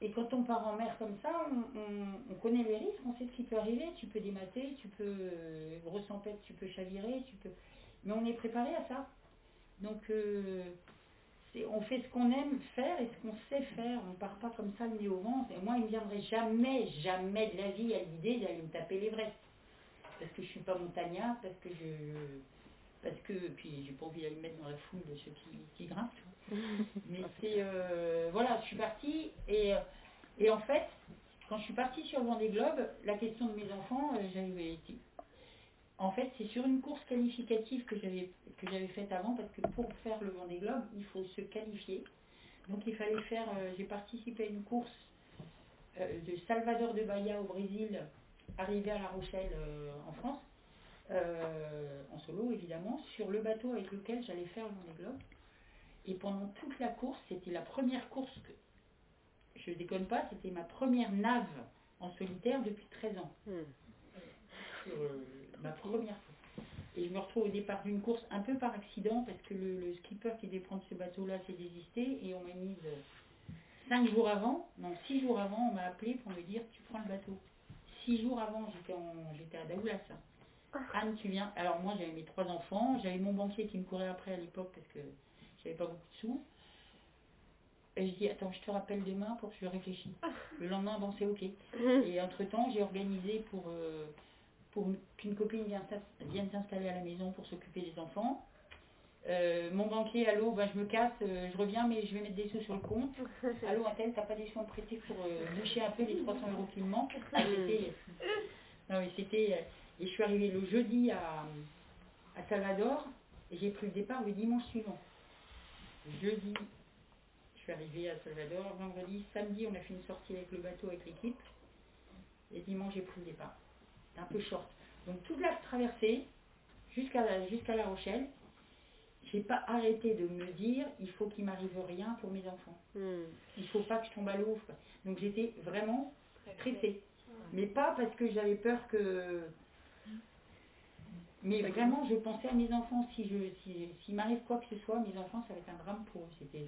et quand on part en mer comme ça, on, on- on connaît les risques, on sait ce qui peut arriver. Tu peux démater, tu peux euh, grosse tempête, tu peux chavirer, tu peux. Mais on est préparé à ça. Donc euh, on fait ce qu'on aime faire et ce qu'on sait faire. On part pas comme ça le nez au vent. Et moi, il me viendrait jamais, jamais de la vie à l'idée d'aller me taper l'Everest. Parce que je suis pas montagnard, parce que je parce que puis j'ai pas envie d'aller me mettre dans la foule de ceux qui, qui grimpent. Mais c'est euh, voilà, je suis partie et, et en fait, quand je suis partie sur le Vendée Globe, la question de mes enfants, euh, j'avais en fait, c'est sur une course qualificative que j'avais que j'avais faite avant parce que pour faire le Vendée Globe, il faut se qualifier. Donc il fallait faire euh, j'ai participé à une course euh, de Salvador de Bahia au Brésil, arrivé à La Rochelle euh, en France. euh, en solo évidemment, sur le bateau avec lequel j'allais faire le Vendée Globe. Et pendant toute la course, c'était la première course que, je déconne pas, c'était ma première nave en solitaire depuis 13 ans. Hmm. Sur, euh, ma première fois. Et je me retrouve au départ d'une course un peu par accident parce que le, le skipper qui devait prendre ce bateau-là s'est désisté et on m'a mise 5 jours avant, non 6 jours avant, on m'a appelé pour me dire tu prends le bateau. 6 jours avant, j'étais à Daoulas. Anne, tu viens. Alors moi, j'avais mes trois enfants, j'avais mon banquier qui me courait après à l'époque parce que j'avais pas beaucoup de sous. Et je dis, attends, je te rappelle demain pour que je réfléchisse. Le lendemain, bon, c'est ok. Et entre-temps, j'ai organisé pour, euh, pour qu'une copine vienne s'ins- vienne s'installer à la maison pour s'occuper des enfants. Euh, mon banquier, allô, ben, je me casse, euh, je reviens, mais je vais mettre des sous sur le compte. Allô, Intel, t'as pas des sous à prêter pour euh, boucher un peu les 300 euros qui me manquent? Ah, non, mais c'était. euh, Et je suis arrivée le jeudi à, à Salvador et j'ai pris le départ le dimanche suivant. Jeudi, Je suis arrivée à Salvador vendredi. Samedi, on a fait une sortie avec le bateau, avec l'équipe. Et dimanche, j'ai pris le départ. C'était un peu short. Donc toute la traversée, jusqu'à la, jusqu'à La Rochelle, j'ai pas arrêté de me dire, il faut qu'il m'arrive rien pour mes enfants. Hmm. Il faut pas que je tombe à l'eau. Donc j'étais vraiment stressée. Mais pas parce que j'avais peur que... Mais vraiment, je pensais à mes enfants. Si je, si, s'il m'arrive quoi que ce soit, mes enfants, ça va être un drame pour eux. C'était...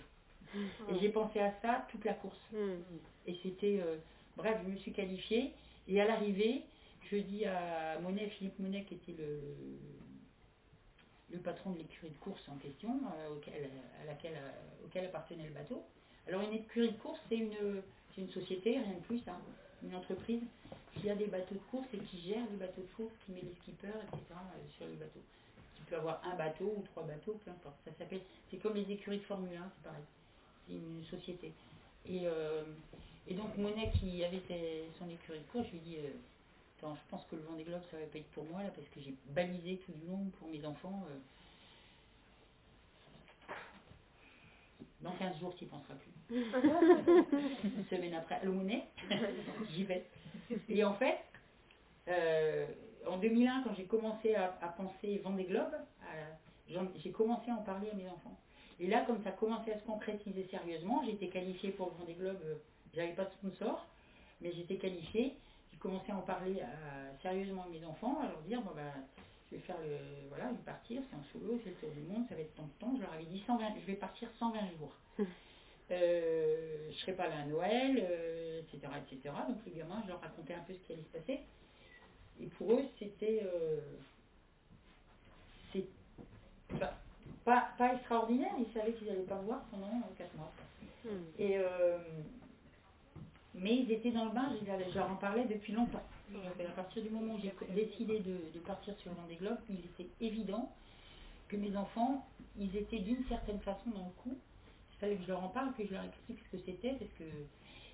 Et j'ai pensé à ça toute la course. Hmm. Et c'était... euh, bref, je me suis qualifiée. Et à l'arrivée, je dis à Monet, Philippe Monet, qui était le, patron de l'écurie de course en question, euh, auquel, à laquelle, euh, appartenait le bateau. Alors une écurie de course, c'est une, société, rien de plus, hein, une entreprise qui a des bateaux de course et qui gère les bateaux de course, qui met les skippers, etc. euh, sur les bateaux. Tu peux avoir un bateau ou trois bateaux, peu importe. C'est comme les écuries de Formule 1, c'est pareil. C'est une société. Et, et donc Monet qui avait son écurie de course, je lui dis, Attends, je pense que le Vendée Globe, ça va pas être pour moi là, parce que j'ai balisé tout du long pour mes enfants. euh. Dans 15 jours, tu n'y penseras plus. Une semaine après, le Monet, j'y vais. Et en fait, euh, en 2001, quand j'ai commencé à, à penser Vendée Globe, j'en- j'ai commencé à en parler à mes enfants. Et là, comme ça commençait à se concrétiser sérieusement, j'étais qualifiée pour le Vendée Globe, euh, j'avais pas de sponsor, mais j'étais qualifiée. J'ai commencé à en parler à- sérieusement à mes enfants, à leur dire, bon, bah, je vais faire le, voilà, je vais partir, c'est en solo, c'est le tour du monde, ça va être tant de temps. Je leur avais dit 120, je vais partir 120 jours. Euh, je serai pas là à Noël, euh, etc., etc. Donc les gamins, je leur racontais un peu ce qui allait se passer. Et pour eux, c'était euh, c'est pas, pas, pas extraordinaire. Ils savaient qu'ils n'allaient pas me voir pendant 4 mois. Hmm. Et, euh, mais ils étaient dans le bain, je, leur- en parlais depuis longtemps. À partir du moment où j'ai décidé de, partir sur Vendée Globe, il était évident que mes enfants, ils étaient d'une certaine façon dans le coup. Il fallait que je leur en parle, que je leur explique ce que c'était, parce que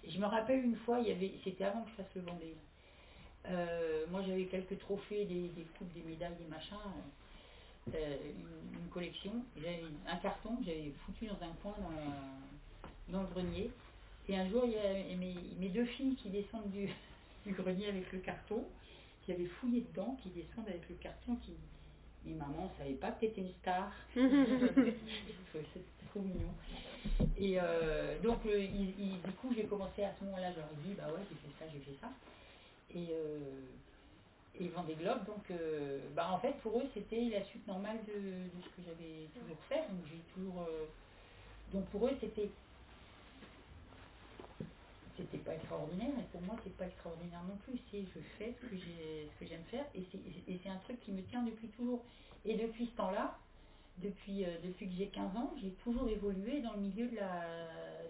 je me rappelle une fois, c'était avant que je fasse le Vendée. Euh, moi j'avais quelques trophées, des, des coupes, des médailles, des machins, euh, une, collection. J'avais un carton que j'avais foutu dans un coin dans, dans le grenier. Et un jour, il y a mes, mes deux filles qui descendent du, du grenier avec le carton, qui avaient fouillé dedans, qui descendent avec le carton, qui mais maman, on savait pas que tu étais une star. C'est trop mignon. Et euh, donc, le- il- il- du coup, j'ai commencé à ce moment-là, j'aurais dit, bah ouais, j'ai fait ça, j'ai fait ça. Et, euh, et Vendée Globe, donc, euh, bah en fait, pour eux, c'était la suite normale de, de ce que j'avais toujours fait. Donc, j'ai toujours. euh, donc, pour eux, c'était. C'était pas extraordinaire, et pour moi, c'est pas extraordinaire non plus. C'est je fais ce que j'aime faire, et c'est, un truc qui me tient depuis toujours. Et depuis ce temps-là, depuis, euh, depuis que j'ai 15 ans, j'ai toujours évolué dans le milieu de la,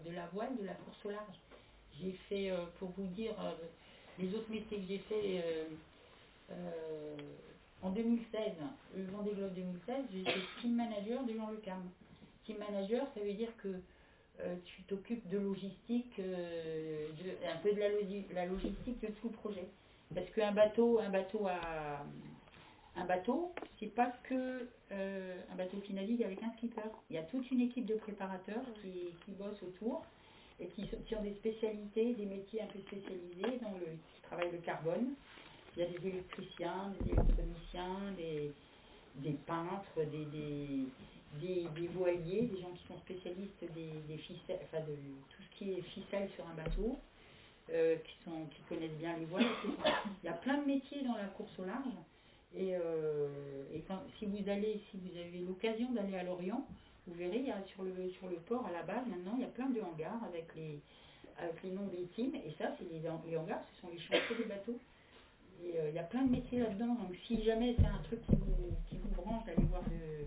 de la voile, de la course au large. J'ai fait, euh, pour vous dire, euh, les autres métiers que j'ai fait en 2016, le Vendée Globe 2016, j'ai été team manager de Jean Le Cam. Team manager, ça veut dire que euh, tu t'occupes de logistique, euh, un peu de la, la logistique de tout le projet. Parce qu'un bateau, un bateau à un bateau, c'est pas que euh, un bateau qui navigue avec un skipper. Il y a toute une équipe de préparateurs qui, qui bossent autour et qui, qui ont des spécialités, des métiers un peu spécialisés dans le qui travaillent le carbone. Il y a des électriciens, des électroniciens, des, des peintres, des, des, des voiliers, des gens qui sont spécialistes des, des ficelles, enfin de tout ce qui est ficelle sur un bateau, euh, qui, sont, qui connaissent bien les voiles. Il y a plein de métiers dans la course au large. Et, euh, et quand, si vous allez, si vous avez l'occasion d'aller à Lorient, vous verrez, il y a sur le, sur le port à la base, maintenant, il y a plein de hangars avec les, avec les noms des teams. Et ça, c'est les, les hangars, ce sont les chantiers des bateaux. Et euh, il y a plein de métiers là-dedans. Donc si jamais c'est un truc qui vous, qui vous branche d'aller voir de...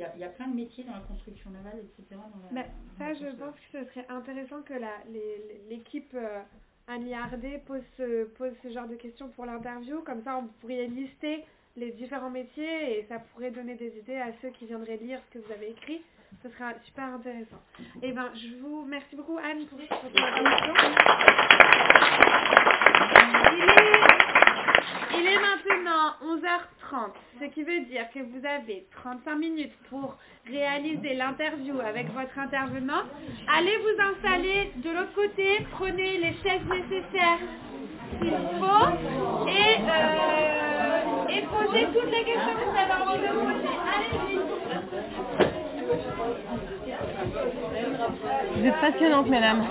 Il y, a, y a plein de métiers dans la construction navale, etc. Dans la, Bah, dans ça, je pense que ce serait intéressant que l'équipe euh, Annie Hardet pose ce, pose ce genre de questions pour l'interview. Comme ça, on pourrait lister les différents métiers et ça pourrait donner des idées à ceux qui viendraient lire ce que vous avez écrit. Ce sera super intéressant. Et ben, je vous remercie beaucoup Anne pour, ton intervention. Il est, maintenant 11h30. 30, ce qui veut dire que vous avez 35 minutes pour réaliser l'interview avec votre intervenant. Allez vous installer de l'autre côté, prenez les chaises nécessaires s'il faut et, euh, et posez toutes les questions que vous avez envie de poser. Allez-y. Vous êtes passionnante, mesdames.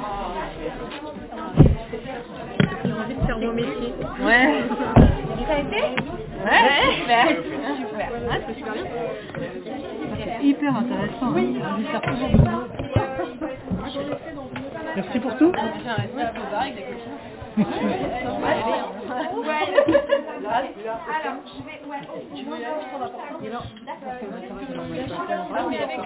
J'ai envie de faire mon métier. Ouais. Ça a été Ouais, super. Super. Ouais, c'est super bien. C'est hyper intéressant. Oui. Merci pour tout. J'ai fait un restaurant avec des bars avec des copines. Ouais. Alors, je vais... Ouais. Tu veux y aller,